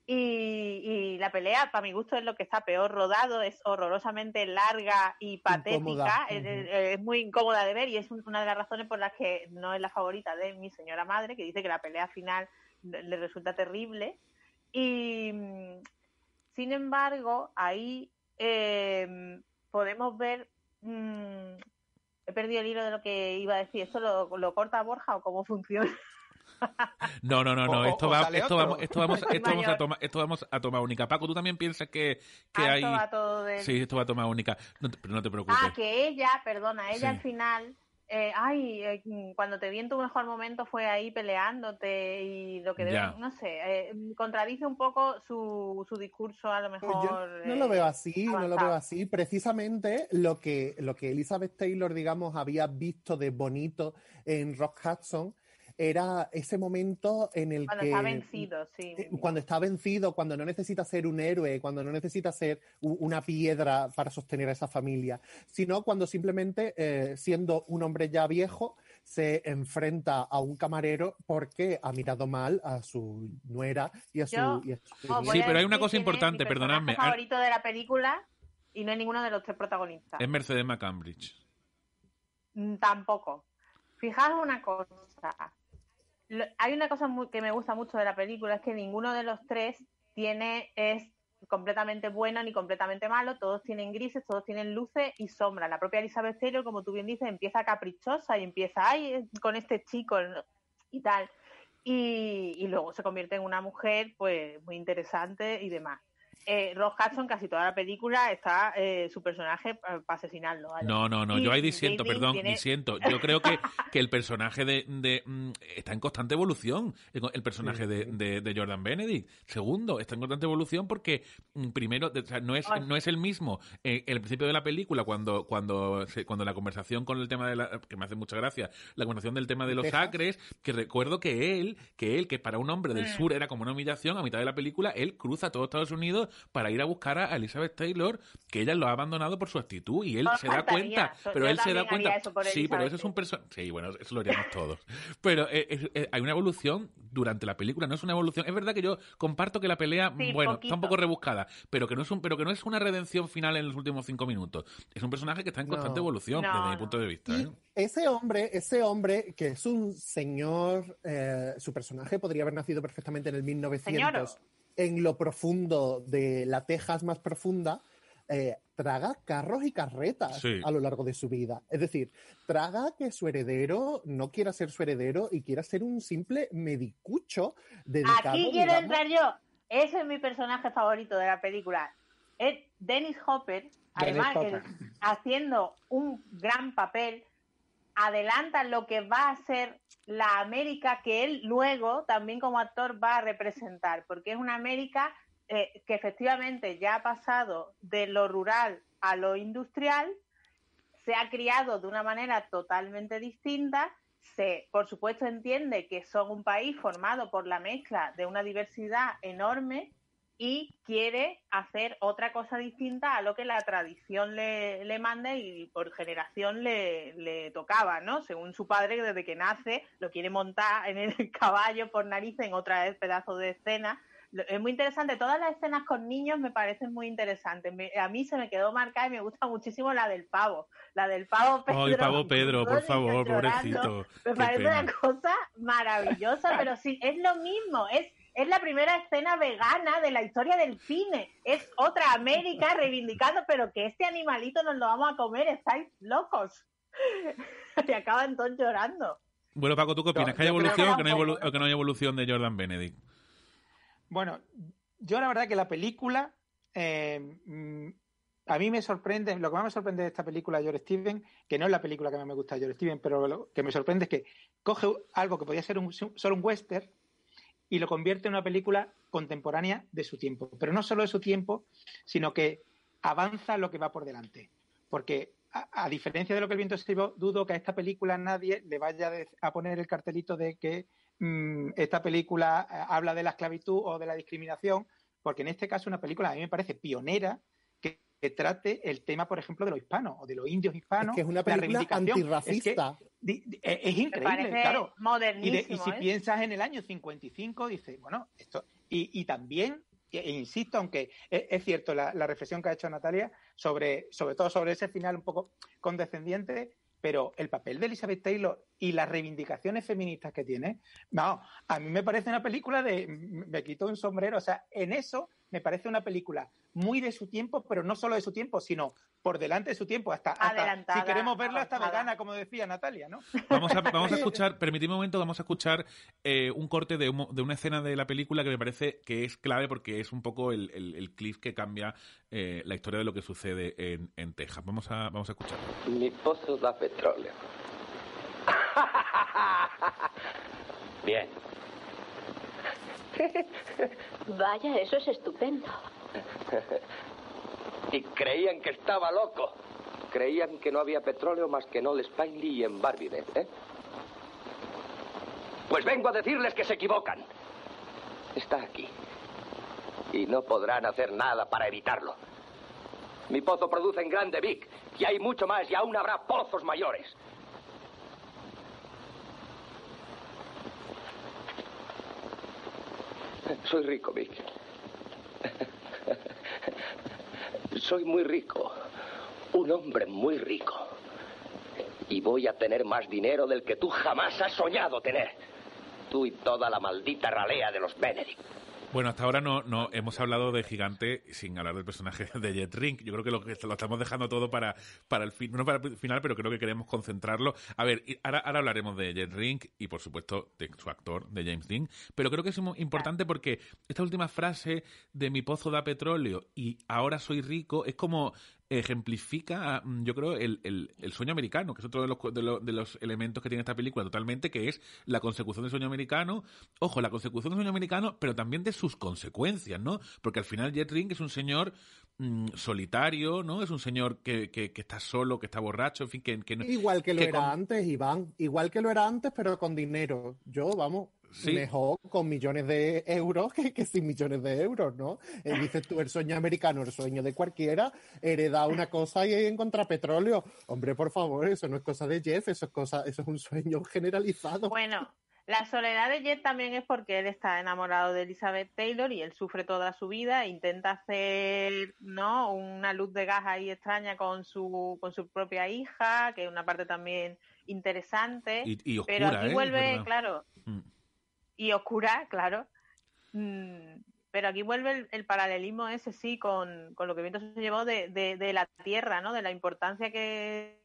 y, y la pelea, para mi gusto, es lo que está peor rodado, es horrorosamente larga y patética, es, Ujú. es- es muy incómoda de ver y es un- una de las razones por las que no es la favorita de mi señora madre, que dice que la pelea final le resulta terrible. Y mm, sin embargo, ahí eh, podemos ver. mm, he perdido el hilo de lo que iba a decir. ¿Esto lo, lo corta Borja o cómo funciona? No, no, no, no. O- esto, o va, esto, vamos, esto, vamos, *laughs* esto, vamos a tomar, esto vamos a tomar única. Paco, ¿tú también piensas que, que Ah, hay...? esto va todo del- Sí, esto va a tomar única. No te- pero no te preocupes. Ah, que ella, perdona, ella Sí. al final, eh, ay, eh, cuando te vi en tu mejor momento fue ahí peleándote y lo que debe, no sé, eh, contradice un poco su, su discurso a lo Pues mejor. yo no lo veo así, no lo veo así. Precisamente lo que, lo que Elizabeth Taylor, digamos, había visto de bonito en Rock Hudson era ese momento en el Cuando que está vencido, sí. eh, cuando está vencido, cuando no necesita ser un héroe, cuando no necesita ser una piedra para sostener a esa familia, sino cuando simplemente, eh, siendo un hombre ya viejo, se enfrenta a un camarero porque ha mirado mal a su nuera y a su, Yo y a su os voy Sí, pero hay una cosa importante, mi perdonadme. personaje favorito de la película y no es ninguno de los tres protagonistas. Es Mercedes McCambridge. Mm, Tampoco. Fijaos una cosa. Lo- hay una cosa que me gusta mucho de la película, es que ninguno de los tres tiene, es completamente bueno ni completamente malo, todos tienen grises, todos tienen luces y sombras. La propia Elizabeth Taylor, como tú bien dices, empieza caprichosa y empieza, ay, con este chico y tal. Y, y luego se convierte en una mujer, pues, muy interesante y demás. Eh, Ross Hudson, casi toda la película, está eh, su personaje para asesinarlo. ¿vale? No, no, no, Y yo ahí disiento, David perdón, tiene- disiento. *laughs* Yo creo que, que el personaje de, de, mm, está en constante evolución. El, personaje de, de, de Jordan Benedict. Segundo, está en constante evolución porque mm, primero, de- o sea, no es, no es el mismo eh, el principio de la película cuando, cuando, se- cuando la conversación con el tema de la, que me hace mucha gracia, la conversación del tema de los acres, que recuerdo que él, que él, que para un hombre del Mm. sur era como una humillación, a mitad de la película, él cruza todo Estados Unidos para ir a buscar a Elizabeth Taylor, que ella lo ha abandonado por su actitud y él No se da cuenta, pero yo él se da cuenta. eso por Sí, pero eso es un personaje. Sí, bueno, eso lo haríamos todos. Pero eh, es- eh, hay una evolución durante la película, no es una evolución. Es verdad que yo comparto que la pelea, Sí, bueno, poquito. está un poco rebuscada, pero que no es un, pero que no es una redención final en los últimos cinco minutos. Es un personaje que está en No. constante evolución No, desde mi punto de vista. ¿eh? ese hombre, ese hombre que es un señor, eh, su personaje podría haber nacido perfectamente en el 1900, Señor. En lo profundo de la Texas más profunda, eh, traga carros y carretas Sí. a lo largo de su vida. Es decir, traga que su heredero no quiera ser su heredero y quiera ser un simple medicucho dedicado. Aquí quiero digamos, entrar yo. Ese es mi personaje favorito de la película. Es Dennis Hopper, además haciendo un gran papel, adelanta lo que va a ser la América que él luego también como actor va a representar, porque es una América eh, que efectivamente ya ha pasado de lo rural a lo industrial, se ha criado de una manera totalmente distinta. Se, por supuesto, entiende que son un país formado por la mezcla de una diversidad enorme y quiere hacer otra cosa distinta a lo que la tradición le, le manda y por generación le, le, tocaba, ¿no? Según su padre, desde que nace, lo quiere montar en el *laughs* caballo por nariz en otra vez pedazo de escena. Es muy interesante. Todas las escenas con niños me parecen muy interesantes. Me, a mí se me quedó marcada y me gusta muchísimo la del pavo. La del pavo Pedro. Ay, pavo Pedro, por favor, pobrecito. Me Qué parece pena. una cosa maravillosa, pero sí, es lo mismo. Es es la primera escena vegana de la historia del cine. Es otra América *laughs* reivindicando, pero que este animalito nos lo vamos a comer, estáis locos. *laughs* y acaban todos llorando. Bueno, Paco, ¿tú qué opinas? ¿Que hay evolución que o que no hay, evolu- o que no hay evolución de Jordan Benedict? Bueno, yo la verdad que la película, eh, mm, a mí me sorprende, lo que más me sorprende de esta película de George Steven, que no es la película que más me gusta de George Steven, pero lo que me sorprende es que coge algo que podía ser un- solo un western y lo convierte en una película contemporánea de su tiempo. Pero no solo de su tiempo, sino que avanza lo que va por delante. Porque a, diferencia de lo que el viento se llevó, dudo que a esta película nadie le vaya a poner el cartelito de que mm, esta película eh, habla de la esclavitud o de la discriminación, porque en este caso una película a mí me parece pionera que, trate el tema, por ejemplo, de los hispanos o de los indios hispanos. Es que es una la película reivindicación. antirracista. Es, que di- di- es- increíble, claro. Y, de- y si ¿eh? piensas en el año 55, dices, bueno, esto. Y, y también, e, e insisto, aunque es, es cierto la, la reflexión que ha hecho Natalia, sobre, sobre todo sobre ese final un poco condescendiente, pero el papel de Elizabeth Taylor y las reivindicaciones feministas que tiene, no, a mí me parece una película de. Me quito un sombrero, o sea, en eso me parece una película muy de su tiempo, pero no solo de su tiempo, sino por delante de su tiempo, hasta, hasta Adelantada, si queremos verla, hasta avanzada. vegana, como decía Natalia, ¿no? Vamos a, vamos a *laughs* escuchar, permitidme un momento, vamos a escuchar eh, un corte de, un de una escena de la película que me parece que es clave porque es un poco el, el, el clip que cambia eh, la historia de lo que sucede en, en Texas. Vamos a, vamos a escuchar. Mi pozo da petróleo. *laughs* Bien. *laughs* Vaya, eso es estupendo. *laughs* y creían que estaba loco. Creían que no había petróleo más que en Old Spineley y en Barbide, ¿eh? Pues vengo a decirles que se equivocan. Está aquí. Y no podrán hacer nada para evitarlo. Mi pozo produce en Grande Vic. Y hay mucho más y aún habrá pozos mayores. Soy rico, Vic. *laughs* Soy muy rico. Un hombre muy rico. Y voy a tener más dinero del que tú jamás has soñado tener. Tú y toda la maldita ralea de los Benedict. Bueno, hasta ahora no, no hemos hablado de Gigante sin hablar del personaje de Jet Rink. Yo creo que lo, lo estamos dejando todo para, para el fin, no para el final, pero creo que queremos concentrarlo. A ver, ahora, ahora hablaremos de Jet Rink y, por supuesto, de su actor, de James Dean. Pero creo que es muy importante porque esta última frase de mi pozo da petróleo y ahora soy rico es como ejemplifica, mm, yo creo, el, el, el sueño americano, que es otro de los, de, los, de los elementos que tiene esta película totalmente, que es la consecución del sueño americano. Ojo, la consecución del sueño americano, pero también de sus consecuencias, ¿no? Porque al final Jet Ring es un señor mm, solitario, ¿no? Es un señor que, que, que, está solo, que está borracho, en fin, que, que no- Igual que lo era con- antes, Iván. Igual que lo era antes, pero con dinero. Yo, vamos, Sí. mejor con millones de euros que, que sin millones de euros, ¿no? Eh, dices tú, el sueño americano, el sueño de cualquiera, heredar una cosa y encontrar petróleo. Hombre, por favor, eso no es cosa de Jeff, eso es cosa, eso es un sueño generalizado. Bueno, la soledad de Jet también es porque él está enamorado de Elizabeth Taylor y él sufre toda su vida, intenta hacer, ¿no? Una luz de gas ahí extraña con su con su propia hija, que es una parte también interesante. Y- y pero aquí ¿eh? vuelve, claro, Mm. Y oscura, claro. Mm, pero aquí vuelve el, el paralelismo ese, sí, con, con lo que Viento se llevó de, de, de la tierra, ¿no? De la importancia que,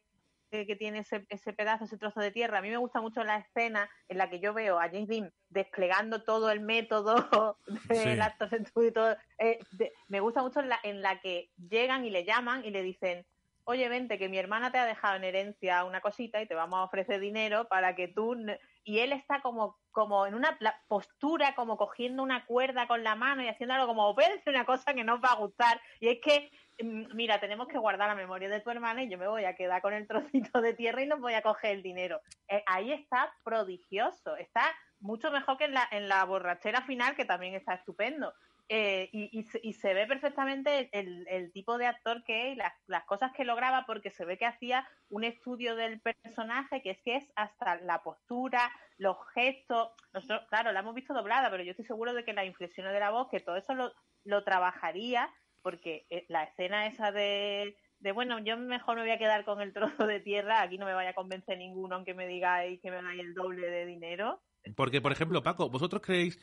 que, tiene ese, ese pedazo, ese trozo de tierra. A mí me gusta mucho la escena en la que yo veo a James Dean desplegando todo el método *laughs* del Sí. acto y todo. Eh, de- me gusta mucho en la, en la que llegan y le llaman y le dicen, oye, vente, que mi hermana te ha dejado en herencia una cosita y te vamos a ofrecer dinero para que tú... ne-". Y él está como, como en una postura, como cogiendo una cuerda con la mano y haciendo algo como, vence una cosa que nos va a gustar. Y es que, mm, mira, tenemos que guardar la memoria de tu hermana y yo me voy a quedar con el trocito de tierra y no voy a coger el dinero. Eh, ahí está prodigioso, está mucho mejor que en la, en la borrachera final, que también está estupendo. Eh, y, y, y se ve perfectamente el, tipo de actor que es y las, cosas que lograba porque se ve que hacía un estudio del personaje que es que es hasta la postura, los gestos. Nosotros, claro, la hemos visto doblada, pero yo estoy seguro de que las inflexiones de la voz, que todo eso lo, lo trabajaría porque eh, la escena esa de, de, bueno, yo mejor me voy a quedar con el trozo de tierra, aquí no me vaya a convencer ninguno aunque me digáis que me dais el doble de dinero. Porque, por ejemplo, Paco, ¿vosotros creéis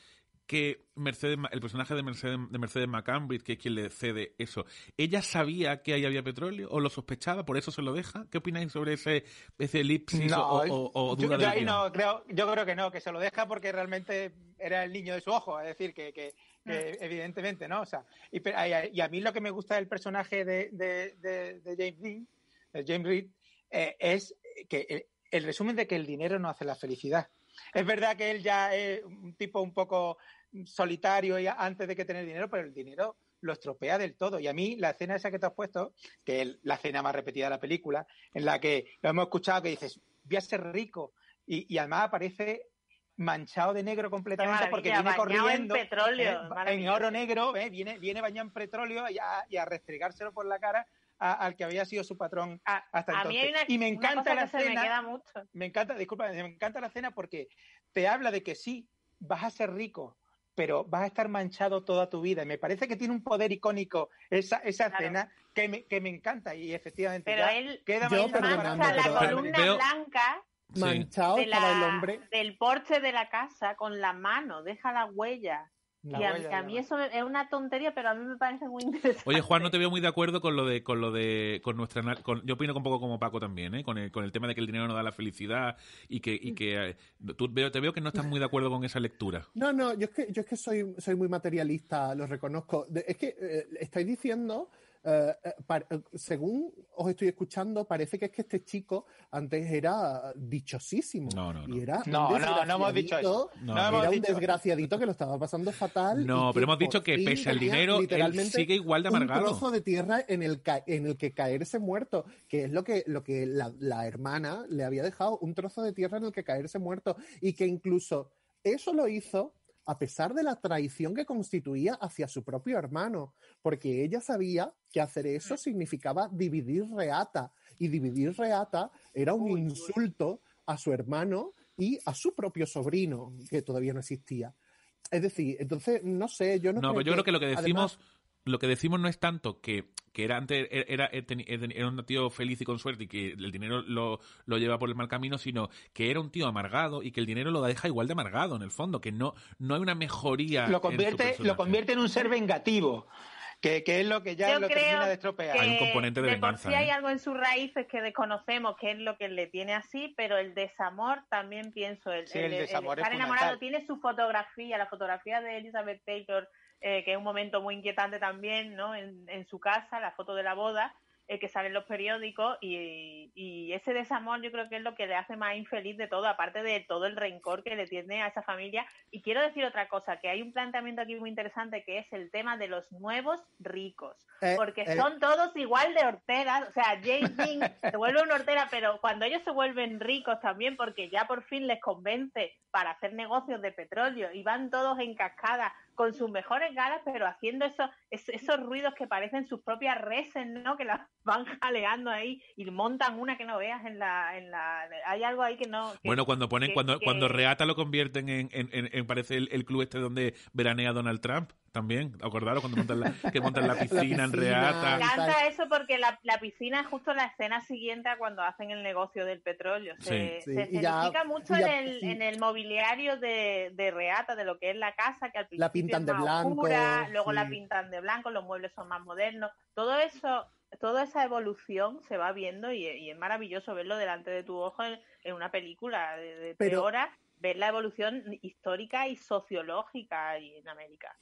que Mercedes, Ma- el personaje de Mercedes, de Mercedes McCambridge, que es quien le cede eso, ¿ella sabía que ahí había petróleo o lo sospechaba, por eso se lo deja? ¿Qué opináis sobre ese, ese elipsis No, o, o- o yo, duda yo de ahí guion? no creo, yo creo que no, que se lo deja porque realmente era el niño de su ojo, es decir, que, que- que evidentemente, ¿no? O sea, y, a- y a mí lo que me gusta del personaje de, de- de- de James Dean, de James Reed, eh, es que el, el resumen de que el dinero no hace la felicidad. Es verdad que él ya es un tipo un poco solitario y antes de que tener dinero, pero el dinero lo estropea del todo. Y a mí la escena esa que te has puesto, que es la escena más repetida de la película, en la que lo hemos escuchado que dices, voy a ser rico. Y, y además aparece manchado de negro completamente porque viene en corriendo petróleo, eh, en maravilloso. oro negro, eh, viene, viene bañado en petróleo y a, y a restregárselo por la cara a- al que había sido su patrón hasta a entonces. mí hay una- y me una encanta cosa la que se me escena. queda mucho. Me encanta, disculpa, me encanta la escena porque te habla de que sí, vas a ser rico, pero vas a estar manchado toda tu vida. Y me parece que tiene un poder icónico esa, esa Claro. escena que me, que me encanta y efectivamente Pero ya él, queda mancha la columna Veo- blanca Manchado de estaba el la- hombre. del porche de la casa con la mano, deja la huella. La y a, huella, a mí eso es una tontería, pero a mí me parece muy interesante. Oye, Juan, no te veo muy de acuerdo con lo de, con lo de, con nuestra, con, yo opino un poco como Paco también, ¿eh? Con el, con el tema de que el dinero no da la felicidad y que, y que, eh, tú veo, te veo que no estás muy de acuerdo con esa lectura. No, no, yo es que, yo es que soy, soy muy materialista, lo reconozco. De- es que eh, estáis diciendo, eh, eh, eh, según os estoy escuchando, parece que es que este chico antes era dichosísimo. No, no, Y era No, un no, no hemos dicho eso. desgraciadito- No, era no hemos un dicho- desgraciadado que lo estaba pasando fatal. No, pero hemos dicho que pese al dinero, él literalmente sigue igual de Un amargado. trozo de tierra en el, ca- en el que caerse muerto, que es lo que, lo que la, la hermana le había dejado, un trozo de tierra en el que caerse muerto, y que incluso eso lo hizo a pesar de la traición que constituía hacia su propio hermano, porque ella sabía que hacer eso significaba dividir reata, y dividir reata era un insulto a su hermano y a su propio sobrino, que todavía no existía. Es decir, entonces, no sé, yo no, No, pero yo creo que lo que decimos, además, lo que decimos no es tanto que, que era antes era, era, era un tío feliz y con suerte y que el dinero lo, lo lleva por el mal camino, sino que era un tío amargado y que el dinero lo deja igual de amargado en el fondo, que no, no hay una mejoría. lo en su convierte, personaje. lo convierte en un ser vengativo, que, que es lo que ya Yo lo creo termina de estropear. que de por sí hay algo en sus raíces que desconocemos, que es lo que le tiene así, pero el desamor también pienso, el, Sí, el desamor es estar enamorado fundamental. tiene su fotografía, la fotografía de Elizabeth Taylor, eh, que es un momento muy inquietante también, ¿no? En, en su casa, la foto de la boda, eh, que sale en los periódicos y, y ese desamor yo creo que es lo que le hace más infeliz de todo, aparte de todo el rencor que le tiene a esa familia. Y quiero decir otra cosa, que hay un planteamiento aquí muy interesante que es el tema de los nuevos ricos, Eh, porque eh. son todos igual de horteras, o sea, James *laughs* Dean se vuelve una hortera, pero cuando ellos se vuelven ricos también, porque ya por fin les convence para hacer negocios de petróleo y van todos en cascada con sus mejores galas, pero haciendo esos, es- esos ruidos que parecen sus propias reses, ¿no? Que las *laughs* van jaleando ahí y montan una que no veas en la... En la hay algo ahí que no... que- Bueno, cuando ponen, que- cuando, que- cuando Reata lo convierten en, en, en- en- parece el, el club este donde veranea Donald Trump, también, acordaros cuando montan la, que montan la *laughs* piscina, en Me Reata. encanta eso porque la, la piscina es justo la escena siguiente a cuando hacen el negocio del petróleo. Se, Sí. se Sí, ya- mucho ya- en, el, sí. en el mobiliario de, de Reata, de lo que es la casa, que al principio La pintan es de más blanco, oscura, luego la pintan de blanco, los muebles son más modernos. Todo eso, toda esa evolución se va viendo y, y es maravilloso verlo delante de tu ojo en, en una película de, de tres Pero- horas, ver la evolución histórica y sociológica ahí en América.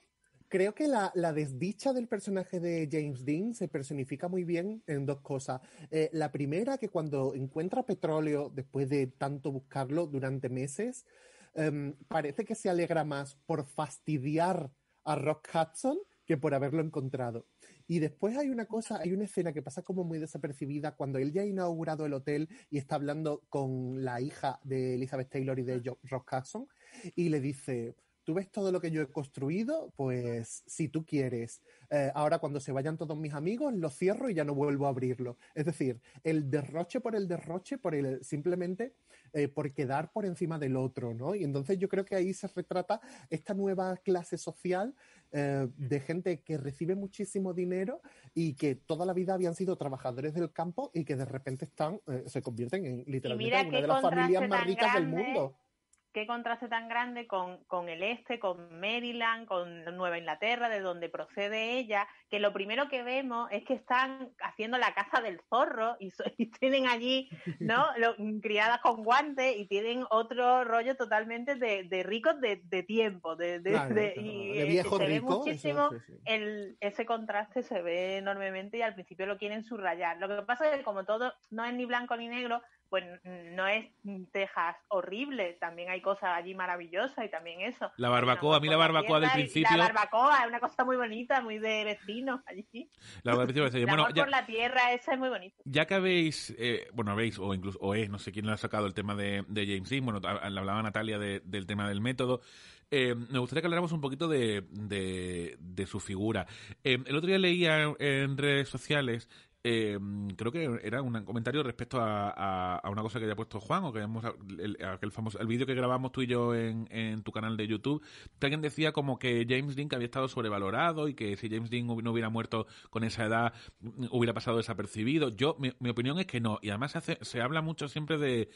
Creo que la, la desdicha del personaje de James Dean se personifica muy bien en dos cosas. Eh, la primera, que cuando encuentra petróleo, después de tanto buscarlo durante meses, em, parece que se alegra más por fastidiar a Rock Hudson que por haberlo encontrado. Y después hay una cosa, hay una escena que pasa como muy desapercibida cuando él ya ha inaugurado el hotel y está hablando con la hija de Elizabeth Taylor y de Jo- Rock Hudson y le dice, tú ves todo lo que yo he construido, pues si tú quieres, eh, ahora cuando se vayan todos mis amigos, lo cierro y ya no vuelvo a abrirlo. Es decir, el derroche por el derroche, por el simplemente eh, por quedar por encima del otro, ¿no? Y entonces yo creo que ahí se retrata esta nueva clase social eh, de gente que recibe muchísimo dinero y que toda la vida habían sido trabajadores del campo y que de repente están, se convierten en literalmente en una de las familias más ricas del mundo qué contraste tan grande con, con, el este, con Maryland, con Nueva Inglaterra, de donde procede ella, que lo primero que vemos es que están haciendo la caza del zorro *laughs* y, tienen allí, ¿no? *laughs* criadas con guantes y tienen otro rollo totalmente de, ricos de, tiempo, de, de, y, eh, se ve muchísimo El, ese contraste se ve enormemente y al principio lo quieren subrayar. Lo que pasa es que como todo no es ni blanco ni negro, pues no es Texas horrible, también hay cosas allí maravillosas y también eso. La barbacoa, a mí la barbacoa del principio. La barbacoa es una cosa muy bonita, muy de vecinos allí. La barbacoa bueno, ya, por la tierra, esa es muy bonita. Ya que habéis, eh, bueno, habéis, o incluso, o es, no sé quién le ha sacado el tema de, James Dean, bueno, le hablaba Natalia del tema del método. Eh, me gustaría que habláramos un poquito de, de, su figura. Eh, el otro día leía en redes sociales eh, creo que era un comentario respecto a, una cosa que había puesto Juan, o que hemos, el, famoso, el vídeo que grabamos tú y yo en, tu canal de YouTube, que alguien decía como que James Dean había estado sobrevalorado y que si James Dean no hubiera muerto con esa edad hubiera pasado desapercibido. Yo, mi, opinión es que no, y además se, hace, se habla mucho siempre de,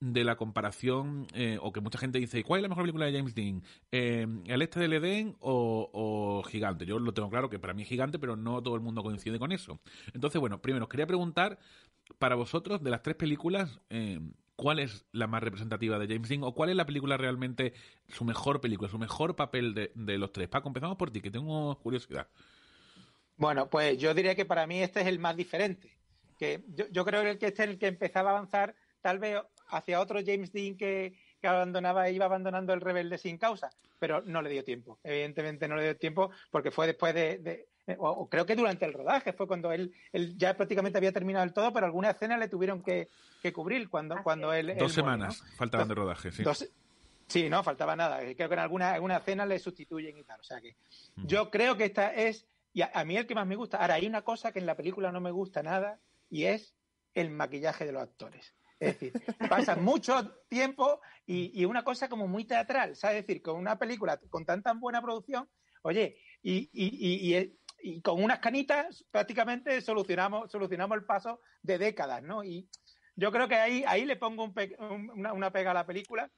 de la comparación, eh, o que mucha gente dice, ¿cuál es la mejor película de James Dean? Eh, ¿El este del Edén o, o Gigante? Yo lo tengo claro que para mí es Gigante, pero no todo el mundo coincide con eso. Entonces, bueno, primero, os quería preguntar, para vosotros, de las tres películas, eh, ¿cuál es la más representativa de James Dean o cuál es la película realmente, su mejor película, su mejor papel de, los tres? Paco, empezamos por ti, que tengo curiosidad. Bueno, pues yo diría que para mí este es el más diferente. Que yo, creo que este es el que empezaba a avanzar tal vez hacia otro James Dean que, que abandonaba, iba abandonando el rebelde sin causa, pero no le dio tiempo. Evidentemente no le dio tiempo porque fue después de, o, creo que durante el rodaje fue cuando él, él, ya prácticamente había terminado el todo, pero alguna escena le tuvieron que, cubrir cuando, cuando él. Dos semanas faltaban de rodaje, sí. sí, no, faltaba nada. Creo que en alguna, alguna escena le sustituyen y tal. O sea que yo creo que esta es. Y a, mí el que más me gusta. Ahora, hay una cosa que en la película no me gusta nada y es el maquillaje de los actores. Es decir, *laughs* pasa mucho tiempo y, y, una cosa como muy teatral, ¿sabes? Es decir, con una película con tan tan buena producción, oye, y, y, y, y con unas canitas prácticamente solucionamos, solucionamos el paso de décadas, ¿no? Y yo creo que ahí, ahí le pongo una, una, pega a la película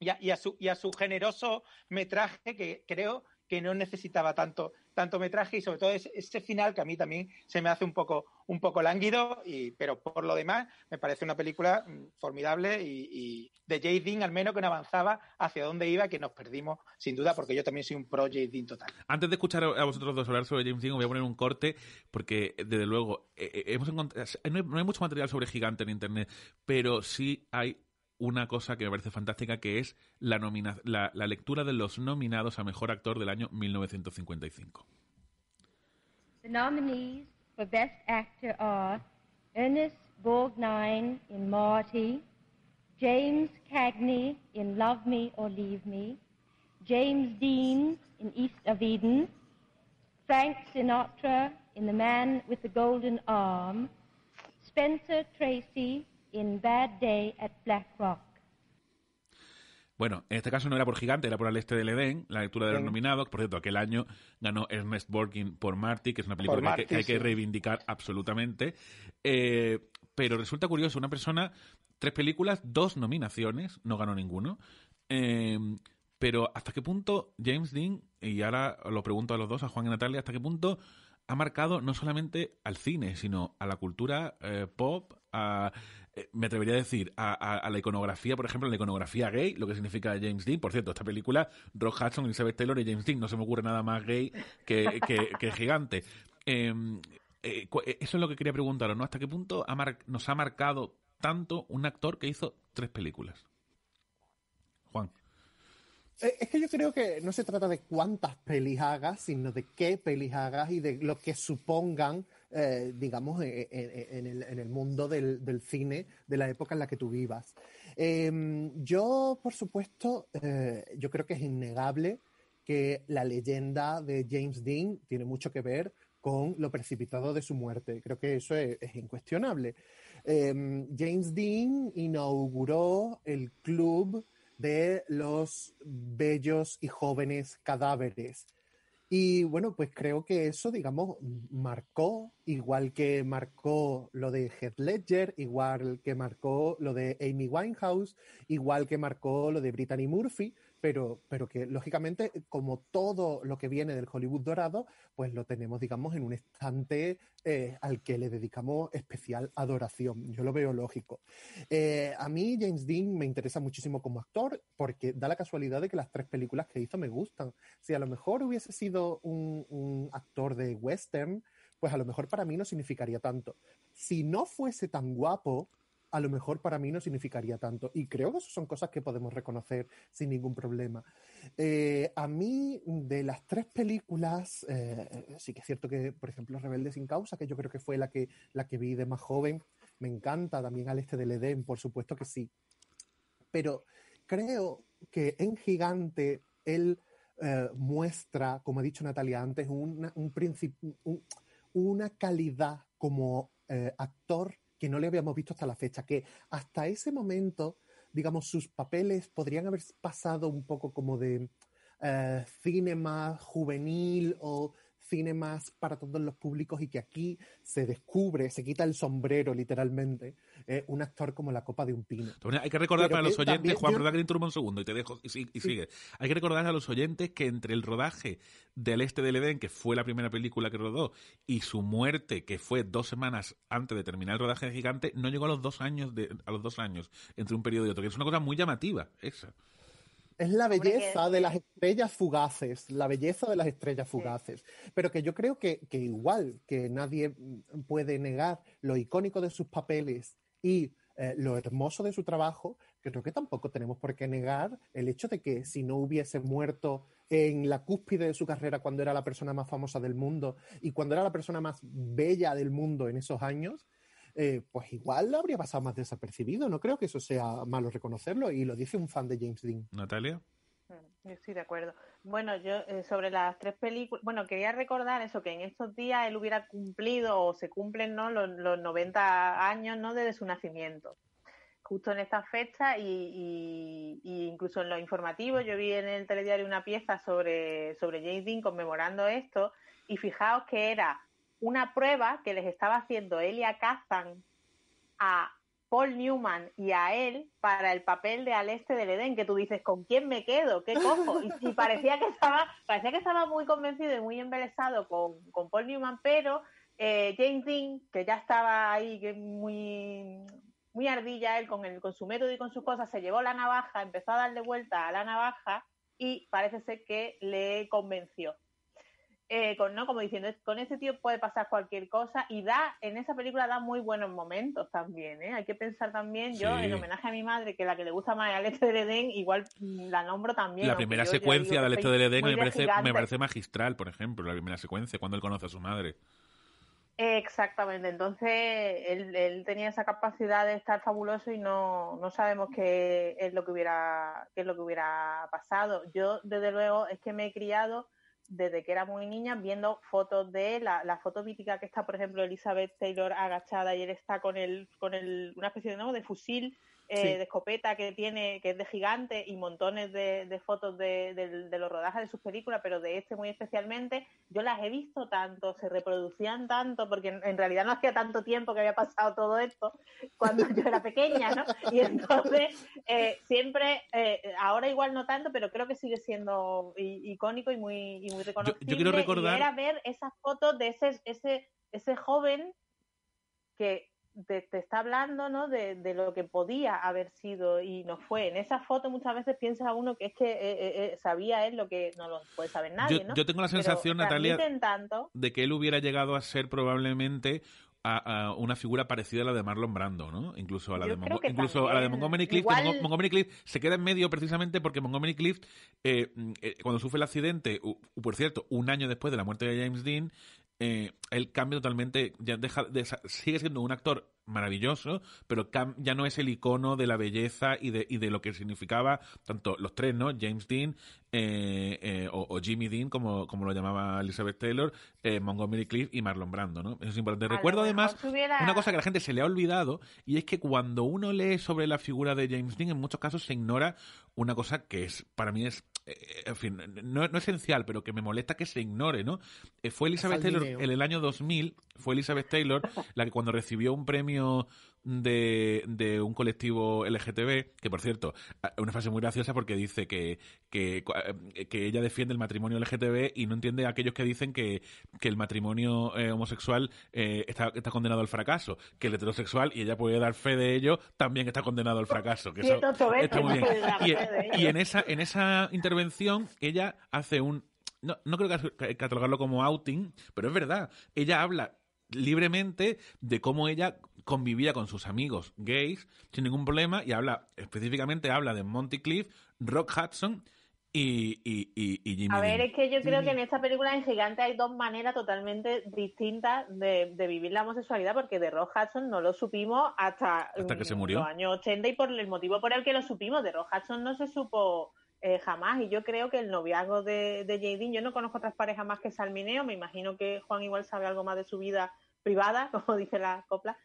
y a, su, y a su generoso metraje que creo que no necesitaba tanto, tanto metraje y sobre todo ese, final que a mí también se me hace un poco, un poco lánguido, y, pero por lo demás me parece una película mm, formidable y, de J. Dean al menos que no avanzaba hacia dónde iba que nos perdimos sin duda porque yo también soy un pro J. Dean total. Antes de escuchar a vosotros dos hablar sobre James Dean voy a poner un corte porque desde luego eh, eh, hemos encontrado, no hay mucho material sobre Gigante en internet, pero sí hay una cosa que me parece fantástica que es la, la, la lectura de los nominados a Mejor Actor del año 1955. The nominees for Best Actor are Ernest Borgnine in Marty, James Cagney in Love Me or Leave Me, James Dean in East of Eden, Frank Sinatra in The Man with the Golden Arm, Spencer Tracy in Bad Day at Black Rock. Bueno, en este caso no era por Gigante, era por El Este del Edén, la lectura de los nominados. Por cierto, aquel año ganó Ernest Borkin por Marty, que es una película que, hay que reivindicar absolutamente. Eh, pero resulta curioso, una persona, tres películas, dos nominaciones, no ganó ninguno. Eh, pero ¿hasta qué punto James Dean, y ahora lo pregunto a los dos, a Juan y Natalia, ¿hasta qué punto ha marcado no solamente al cine, sino a la cultura eh, pop, a, eh, me atrevería a decir, a, la iconografía, por ejemplo, la iconografía gay, lo que significa James Dean. Por cierto, esta película, Rock Hudson, Elizabeth Taylor y James Dean, no se me ocurre nada más gay que, que, gigante. Em, eh, eso es lo que quería preguntaros, ¿no? ¿Hasta qué punto nos ha marcado tanto un actor que hizo tres películas? Juan. Eh, es que yo creo que no se trata de cuántas pelis hagas, sino de qué pelis hagas y de lo que supongan eh, digamos, en, en, el, en, el, mundo del, del, cine de la época en la que tú vivas. Eh, yo, por supuesto, eh, yo creo que es innegable que la leyenda de James Dean tiene mucho que ver con lo precipitado de su muerte. Creo que eso es, es incuestionable. Em, James Dean inauguró el club de los bellos y jóvenes cadáveres. Y bueno, pues creo que eso, digamos, marcó, igual que marcó lo de Heath Ledger, igual que marcó lo de Amy Winehouse, igual que marcó lo de Brittany Murphy, pero, pero que lógicamente, como todo lo que viene del Hollywood dorado, pues lo tenemos, digamos, en un estante eh, al que le dedicamos especial adoración. Yo lo veo lógico. Eh, a mí James Dean me interesa muchísimo como actor porque da la casualidad de que las tres películas que hizo me gustan. Si a lo mejor hubiese sido un, un actor de western, pues a lo mejor para mí no significaría tanto. Si no fuese tan guapo, a lo mejor para mí no significaría tanto. Y creo que eso son cosas que podemos reconocer sin ningún problema. Eh, a mí, de las tres películas, eh, sí que es cierto que, por ejemplo, Rebelde sin causa, que yo creo que fue la que, la que vi de más joven, me encanta. También Al Este del Edén, por supuesto que sí. Pero creo que en Gigante él eh, muestra, como ha dicho Natalia antes, una, un un, una calidad como actor que no le habíamos visto hasta la fecha, que hasta ese momento, digamos, sus papeles podrían haber pasado un poco como de uh, cine más juvenil o cine más para todos los públicos y que aquí se descubre, se quita el sombrero literalmente, eh, un actor como la copa de un pino. Hay que recordar Pero para los oyentes, Juan, yo... perdón que un segundo y te dejo y, y, sí. sigue. Hay que recordar a los oyentes que entre el rodaje del Este del Edén, que fue la primera película que rodó, y su muerte, que fue dos semanas antes de terminar el rodaje de Gigante, no llegó a los dos años de, a los dos años entre un periodo y otro, que es una cosa muy llamativa, esa. Es la belleza de las estrellas fugaces, la belleza de las estrellas fugaces. Sí. Pero que yo creo que, que, igual que nadie puede negar lo icónico de sus papeles y eh, lo hermoso de su trabajo, creo que tampoco tenemos por qué negar el hecho de que si no hubiese muerto en la cúspide de su carrera cuando era la persona más famosa del mundo y cuando era la persona más bella del mundo en esos años, eh, pues igual habría pasado más desapercibido. No creo que eso sea malo reconocerlo y lo dice un fan de James Dean. Natalia. Yo estoy de acuerdo. Bueno, yo eh, sobre las tres películas, bueno, quería recordar eso, que en estos días él hubiera cumplido o se cumplen ¿no? los, los 90 años ¿no? desde su nacimiento. Justo en esta fecha y, y, y, incluso en los informativos, yo vi en el telediario una pieza sobre, sobre James Dean conmemorando esto y fijaos que era una prueba que les estaba haciendo Elia Kazan a Paul Newman y a él para el papel de Al Este del Edén, que tú dices, ¿con quién me quedo? ¿Qué cojo? Y, y *laughs* parecía que estaba, parecía que estaba muy convencido y muy embelesado con, con Paul Newman, pero eh, James Dean, que ya estaba ahí que muy, muy ardilla él con, el, con su método y con sus cosas, se llevó la navaja, empezó a darle vuelta a la navaja y parece ser que le convenció eh, con, ¿no? como diciendo, con ese tío puede pasar cualquier cosa y da, en esa película da muy buenos momentos también, ¿eh? Hay que pensar también, sí. yo en homenaje a mi madre, que la que le gusta más es Al Este del Edén, igual la nombro también. La primera secuencia del Este del Edén me parece, me parece magistral, por ejemplo, la primera secuencia, cuando él conoce a su madre. Exactamente, entonces él, él, tenía esa capacidad de estar fabuloso y no, no sabemos qué es lo que hubiera qué es lo que hubiera pasado. Yo desde luego es que me he criado desde que era muy niña viendo fotos de la, la foto mítica que está, por ejemplo, Elizabeth Taylor agachada y él está con el, con el, una especie de, de fusil eh, sí. de escopeta que tiene, que es de gigante y montones de, de fotos de, de, de, los rodajes de sus películas, pero de este muy especialmente, yo las he visto tanto, se reproducían tanto, porque en, en realidad no hacía tanto tiempo que había pasado todo esto cuando *laughs* yo era pequeña, ¿no? Y entonces eh, siempre, eh, ahora igual no tanto, pero creo que sigue siendo icónico y muy, y muy reconocible. Yo, yo quiero recordar... Y era ver esas fotos de ese, ese, ese joven que te, te, está hablando ¿no? De, de, lo que podía haber sido y no fue. En esa foto muchas veces piensa uno que es que eh, eh, eh sabía él lo que no lo puede saber nadie. Yo, ¿no? yo tengo la sensación, Pero Natalia, tanto... de que él hubiera llegado a ser probablemente a, a, una figura parecida a la de Marlon Brando, ¿no? Incluso a la, de, Mongo incluso a la de Montgomery Clift. Igual... Montgomery Clift se queda en medio precisamente porque Montgomery Clift, eh, eh, cuando sufre el accidente, uh, por cierto, un año después de la muerte de James Dean, eh, él cambia totalmente, ya deja, de- sigue siendo un actor maravilloso, pero cam- ya no es el icono de la belleza y de, y de lo que significaba tanto los tres, ¿no? James Dean eh, eh, o, o Jimmy Dean, como, como lo llamaba Elizabeth Taylor, eh, Montgomery Cliff y Marlon Brando, ¿no? Eso es importante. Recuerdo además una cosa que a la gente se le ha olvidado y es que cuando uno lee sobre la figura de James Dean, en muchos casos se ignora una cosa que es para mí es en fin, no, no esencial, pero que me molesta que se ignore, ¿no? Eh, fue Elizabeth Taylor en el año 2000, fue Elizabeth Taylor *laughs* la que cuando recibió un premio de, de un colectivo LGTB, que por cierto, una frase muy graciosa porque dice que, que, eh, que ella defiende el matrimonio LGTB y no entiende a aquellos que dicen que, que el matrimonio eh, homosexual eh, está, está condenado al fracaso, que el heterosexual, y ella puede dar fe de ello, también está condenado al fracaso. Que eso está muy bien. Y, y en esa, en esa intervención ella hace un no, no creo que catalogarlo como outing, pero es verdad. Ella habla libremente de cómo ella convivía con sus amigos gays sin ningún problema y habla, específicamente habla de Monty Cliff, Rock Hudson y, y, y, y Jimmy A ver, Dean. es que yo creo que en esta película en Gigante hay dos maneras totalmente distintas de, de vivir la homosexualidad, porque de Rock Hudson no lo supimos hasta, Hasta que se mm, murió. los años 80 y por el motivo por el que lo supimos. De Rock Hudson no se supo eh, jamás y yo creo que el noviazgo de, de J.D. yo no conozco otras parejas más que Salmineo, me imagino que Juan igual sabe algo más de su vida privada, *laughs* como dice la copla,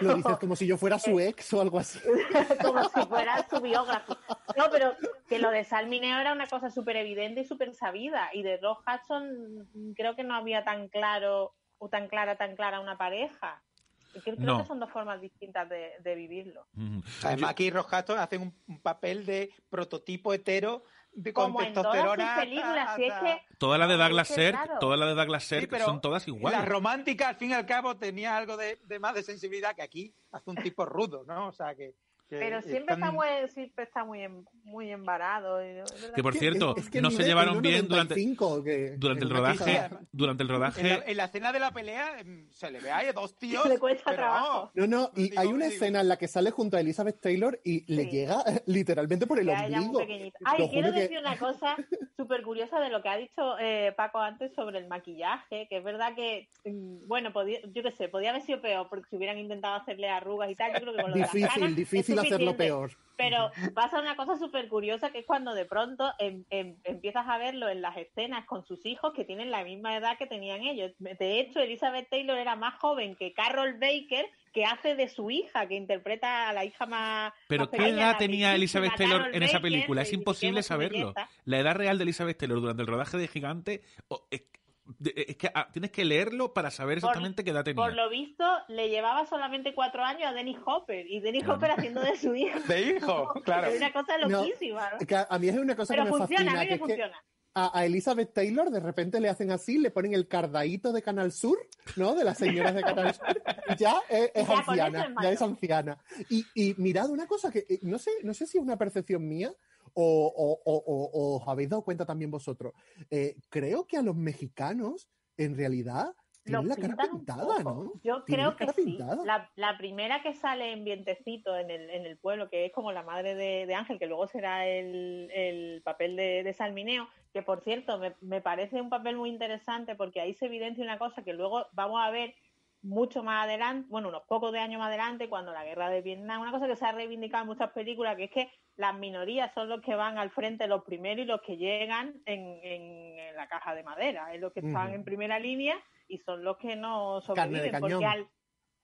Lo dices como si yo fuera su ex o algo así. *laughs* como si fuera su biógrafo. No, pero que lo de Salmineo era una cosa súper evidente y súper sabida. Y de Ross Hudson creo que no había tan claro o tan clara, tan clara una pareja. Creo, No. que son dos formas distintas de, de vivirlo. Además, aquí Ross Hudson hacen un, un papel de prototipo hetero de, con Como en todas sus testosterona. películas, si es que Toda la de Douglas Es que, Sirk, claro. toda la de Douglas Sí, Sirk pero son todas iguales. La romántica, al fin y al cabo, tenía algo de, de más de sensibilidad que aquí hace un *laughs* tipo rudo, ¿no? O sea, que. Que Pero siempre están- está muy, siempre está muy, muy embarado. Que por cierto, Es que no se llevaron bien durante, 1,95, que- durante el rodaje. Durante el En la, rodaje. en la escena de la pelea em, se le ve ahí dos tíos. Le cuesta pero, trabajo. No, no, y hay una escena en la que sale junto a Elizabeth Taylor y le llega *laughs* literalmente por el ombligo. Te Ay, quiero que- decir una cosa *laughs* súper curiosa de lo que ha dicho eh, Paco antes sobre el maquillaje, que es verdad que, mm, bueno, podía, yo qué sé, podía haber sido peor porque si hubieran intentado hacerle arrugas y tal, yo creo que con lo de las Difícil, canas difícil es hacerlo peor. Pero pasa una cosa súper curiosa que es cuando de pronto em- em- empiezas a verlo en las escenas con sus hijos que tienen la misma edad que tenían ellos. De hecho, Elizabeth Taylor era más joven que Carol Baker, que hace de su hija, que interpreta a la hija más. Pero más ¿qué pequeña, edad tenía Elizabeth Taylor Carol en esa Baker, película? Es imposible saberlo. La edad real de Elizabeth Taylor durante el rodaje de Gigante o- es, de- es que ah, tienes que leerlo para saber Por- exactamente qué edad tenía. Por lo visto, le llevaba solamente cuatro años a Dennis Hopper y Dennis Claro. Hopper haciendo de su hijo. *laughs* De hijo, *laughs* claro. Es una cosa No, loquísima. ¿no? que a mí es una cosa Pero que me funciona, fascina. a mí que me es que funciona. a, Elizabeth Taylor de repente le hacen así, le ponen el cardaíto de Canal Sur, ¿no? De las señoras de Canal Sur. Ya es, es Ya, anciana, es ya es anciana. Y, y mirad una cosa que eh, no sé, no sé si es una percepción mía o, o- o- o- o os habéis dado cuenta también vosotros. Eh, creo que a los mexicanos, en realidad, tienen la cara pintada, ¿no? Yo creo que sí. La, la primera que sale en vientecito en el, en el pueblo, que es como la madre de, de Ángel, que luego será el, el papel de, de Salmineo, que por cierto me, me parece un papel muy interesante porque ahí se evidencia una cosa que luego vamos a ver mucho más adelante, bueno, unos pocos de años más adelante, cuando la guerra de Vietnam, una cosa que se ha reivindicado en muchas películas, que es que las minorías son los que van al frente los primeros y los que llegan en, en- en la caja de madera, es los que están en primera línea y son los que no Carne de sobreviven. Porque al,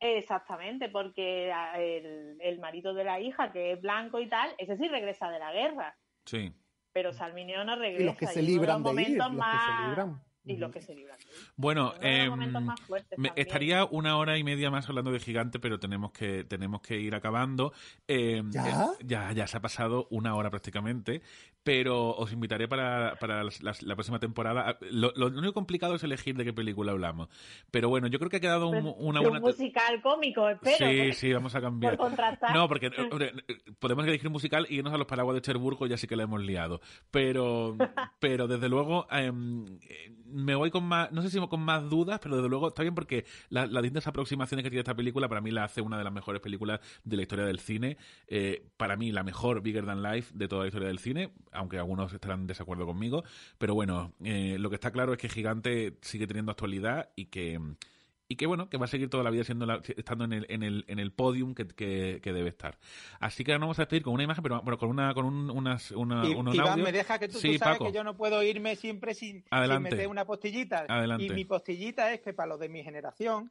exactamente, porque el, el marido de la hija, que es blanco y tal, ese sí regresa de la guerra, Sí. pero Salmineo no regresa. Y los que se libran los de ir, momentos los que se más- libran. Y los que se libran. Bueno, más me- también. estaría una hora y media más hablando de Gigante, pero tenemos que tenemos que ir acabando. Em, ¿Ya? eh, ya, ya se ha pasado una hora prácticamente, pero os invitaré para, para la próxima temporada. Ah, Lo, lo único complicado es elegir de qué película hablamos. Pero bueno, yo creo que ha quedado un- una De un buena... musical cómico, espero. Sí, sí, vamos a cambiar. por contrastar. No, porque eh, hombre, eh, podemos elegir un musical y irnos a los paraguas de Cherburgo, ya sí que la hemos liado. Pero, *laughs* pero desde luego, em, eh, me voy con más, no sé si con más dudas, pero desde luego está bien porque la- las distintas aproximaciones que tiene esta película para mí la hace una de las mejores películas de la historia del cine. Eh, para mí la mejor Bigger Than Life de toda la historia del cine, aunque algunos estarán en desacuerdo conmigo. Pero bueno, eh, lo que está claro es que Gigante sigue teniendo actualidad y que y que bueno, que va a seguir toda la vida siendo la- estando en el, en el, en el podium que, que- que debe estar. Así que ahora nos vamos a despedir con una imagen, pero bueno, con una, con un, unas, una, Y- un Iván, me deja que tú, tú Sí, sabes Paco. que yo no puedo irme siempre sin, sin meter una postillita. Adelante. Y mi postillita es que para los de mi generación,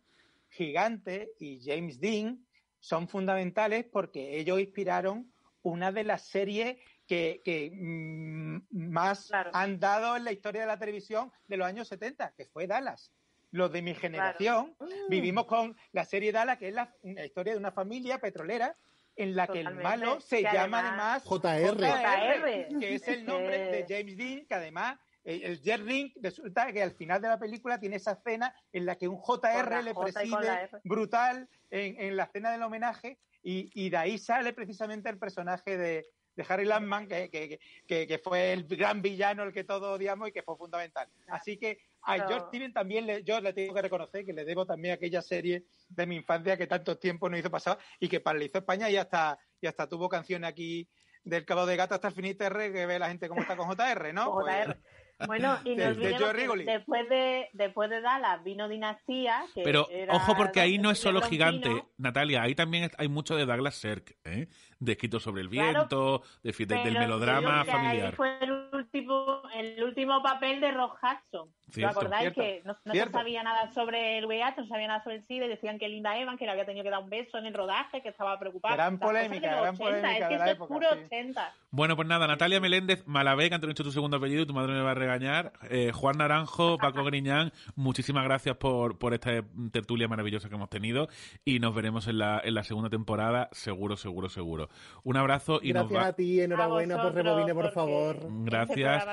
Gigante y James Dean son fundamentales porque ellos inspiraron una de las series que, que, mm, más han dado en la historia de la televisión de los años 70, que fue Dallas. Los de mi generación vivimos con la serie Dallas, que es la, historia de una familia petrolera en la que el malo se Que llama además- además JR. que es el nombre de James Dean, que además eh, el Jet Ring resulta que al final de la película tiene esa escena en la que un JR le preside brutal en, en la escena del homenaje y, y de ahí sale precisamente el personaje de, de Harry Landman, que, que, que, que fue el gran villano, el que todos odiamos y que fue fundamental. Así que a George Steven también le, yo le tengo que reconocer que le debo también aquella serie de mi infancia que tanto tiempo nos hizo pasar y que paralizó España y hasta, y hasta tuvo canciones aquí del Cabo de Gato hasta el Finisterre que ve la gente cómo está con JR, ¿no? Con Pues- JR. Bueno, y de- no de después de, después de Dallas vino Dinastía, que Pero era ojo porque ahí no es solo gigante, Natalia, ahí también hay mucho de Douglas Sirk, ¿eh? de escrito sobre el Claro, viento, de, de- del melodrama que ahí familiar. fue el último, el último papel de Rock Hudson. ¿Os Cierto. acordáis Cierto. que no, no se sabía nada sobre el VIH, no se sabía nada sobre el SIDA y decían que Linda Evans, que le había tenido que dar un beso en el rodaje, que estaba preocupada. Gran polémica, gran 80, polémica es que de la eso época, es puro sí. 80. Bueno, pues nada, Natalia Meléndez, Malavé, que antes no he dicho tu segundo apellido, tu madre me va a regañar. Eh, Juan Naranjo, Paco Griñán, muchísimas gracias por, por esta tertulia maravillosa que hemos tenido y nos veremos en la, en la segunda temporada, seguro, seguro, seguro. Un abrazo y Gracias nos va... a ti, enhorabuena por vosotros, Rebobine, por favor. Este Gracias.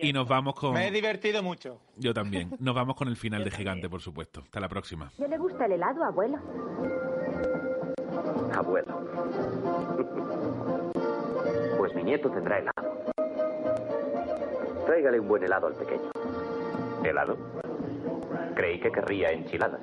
Y nos vamos con... Me he divertido mucho. Yo también. *laughs* Nos vamos con el final de Gigante, por supuesto. Hasta la próxima. ¿Ya le gusta el helado, abuelo? Abuelo. *laughs* Pues mi nieto tendrá helado. Tráigale un buen helado al pequeño. ¿Helado? Creí que querría enchiladas.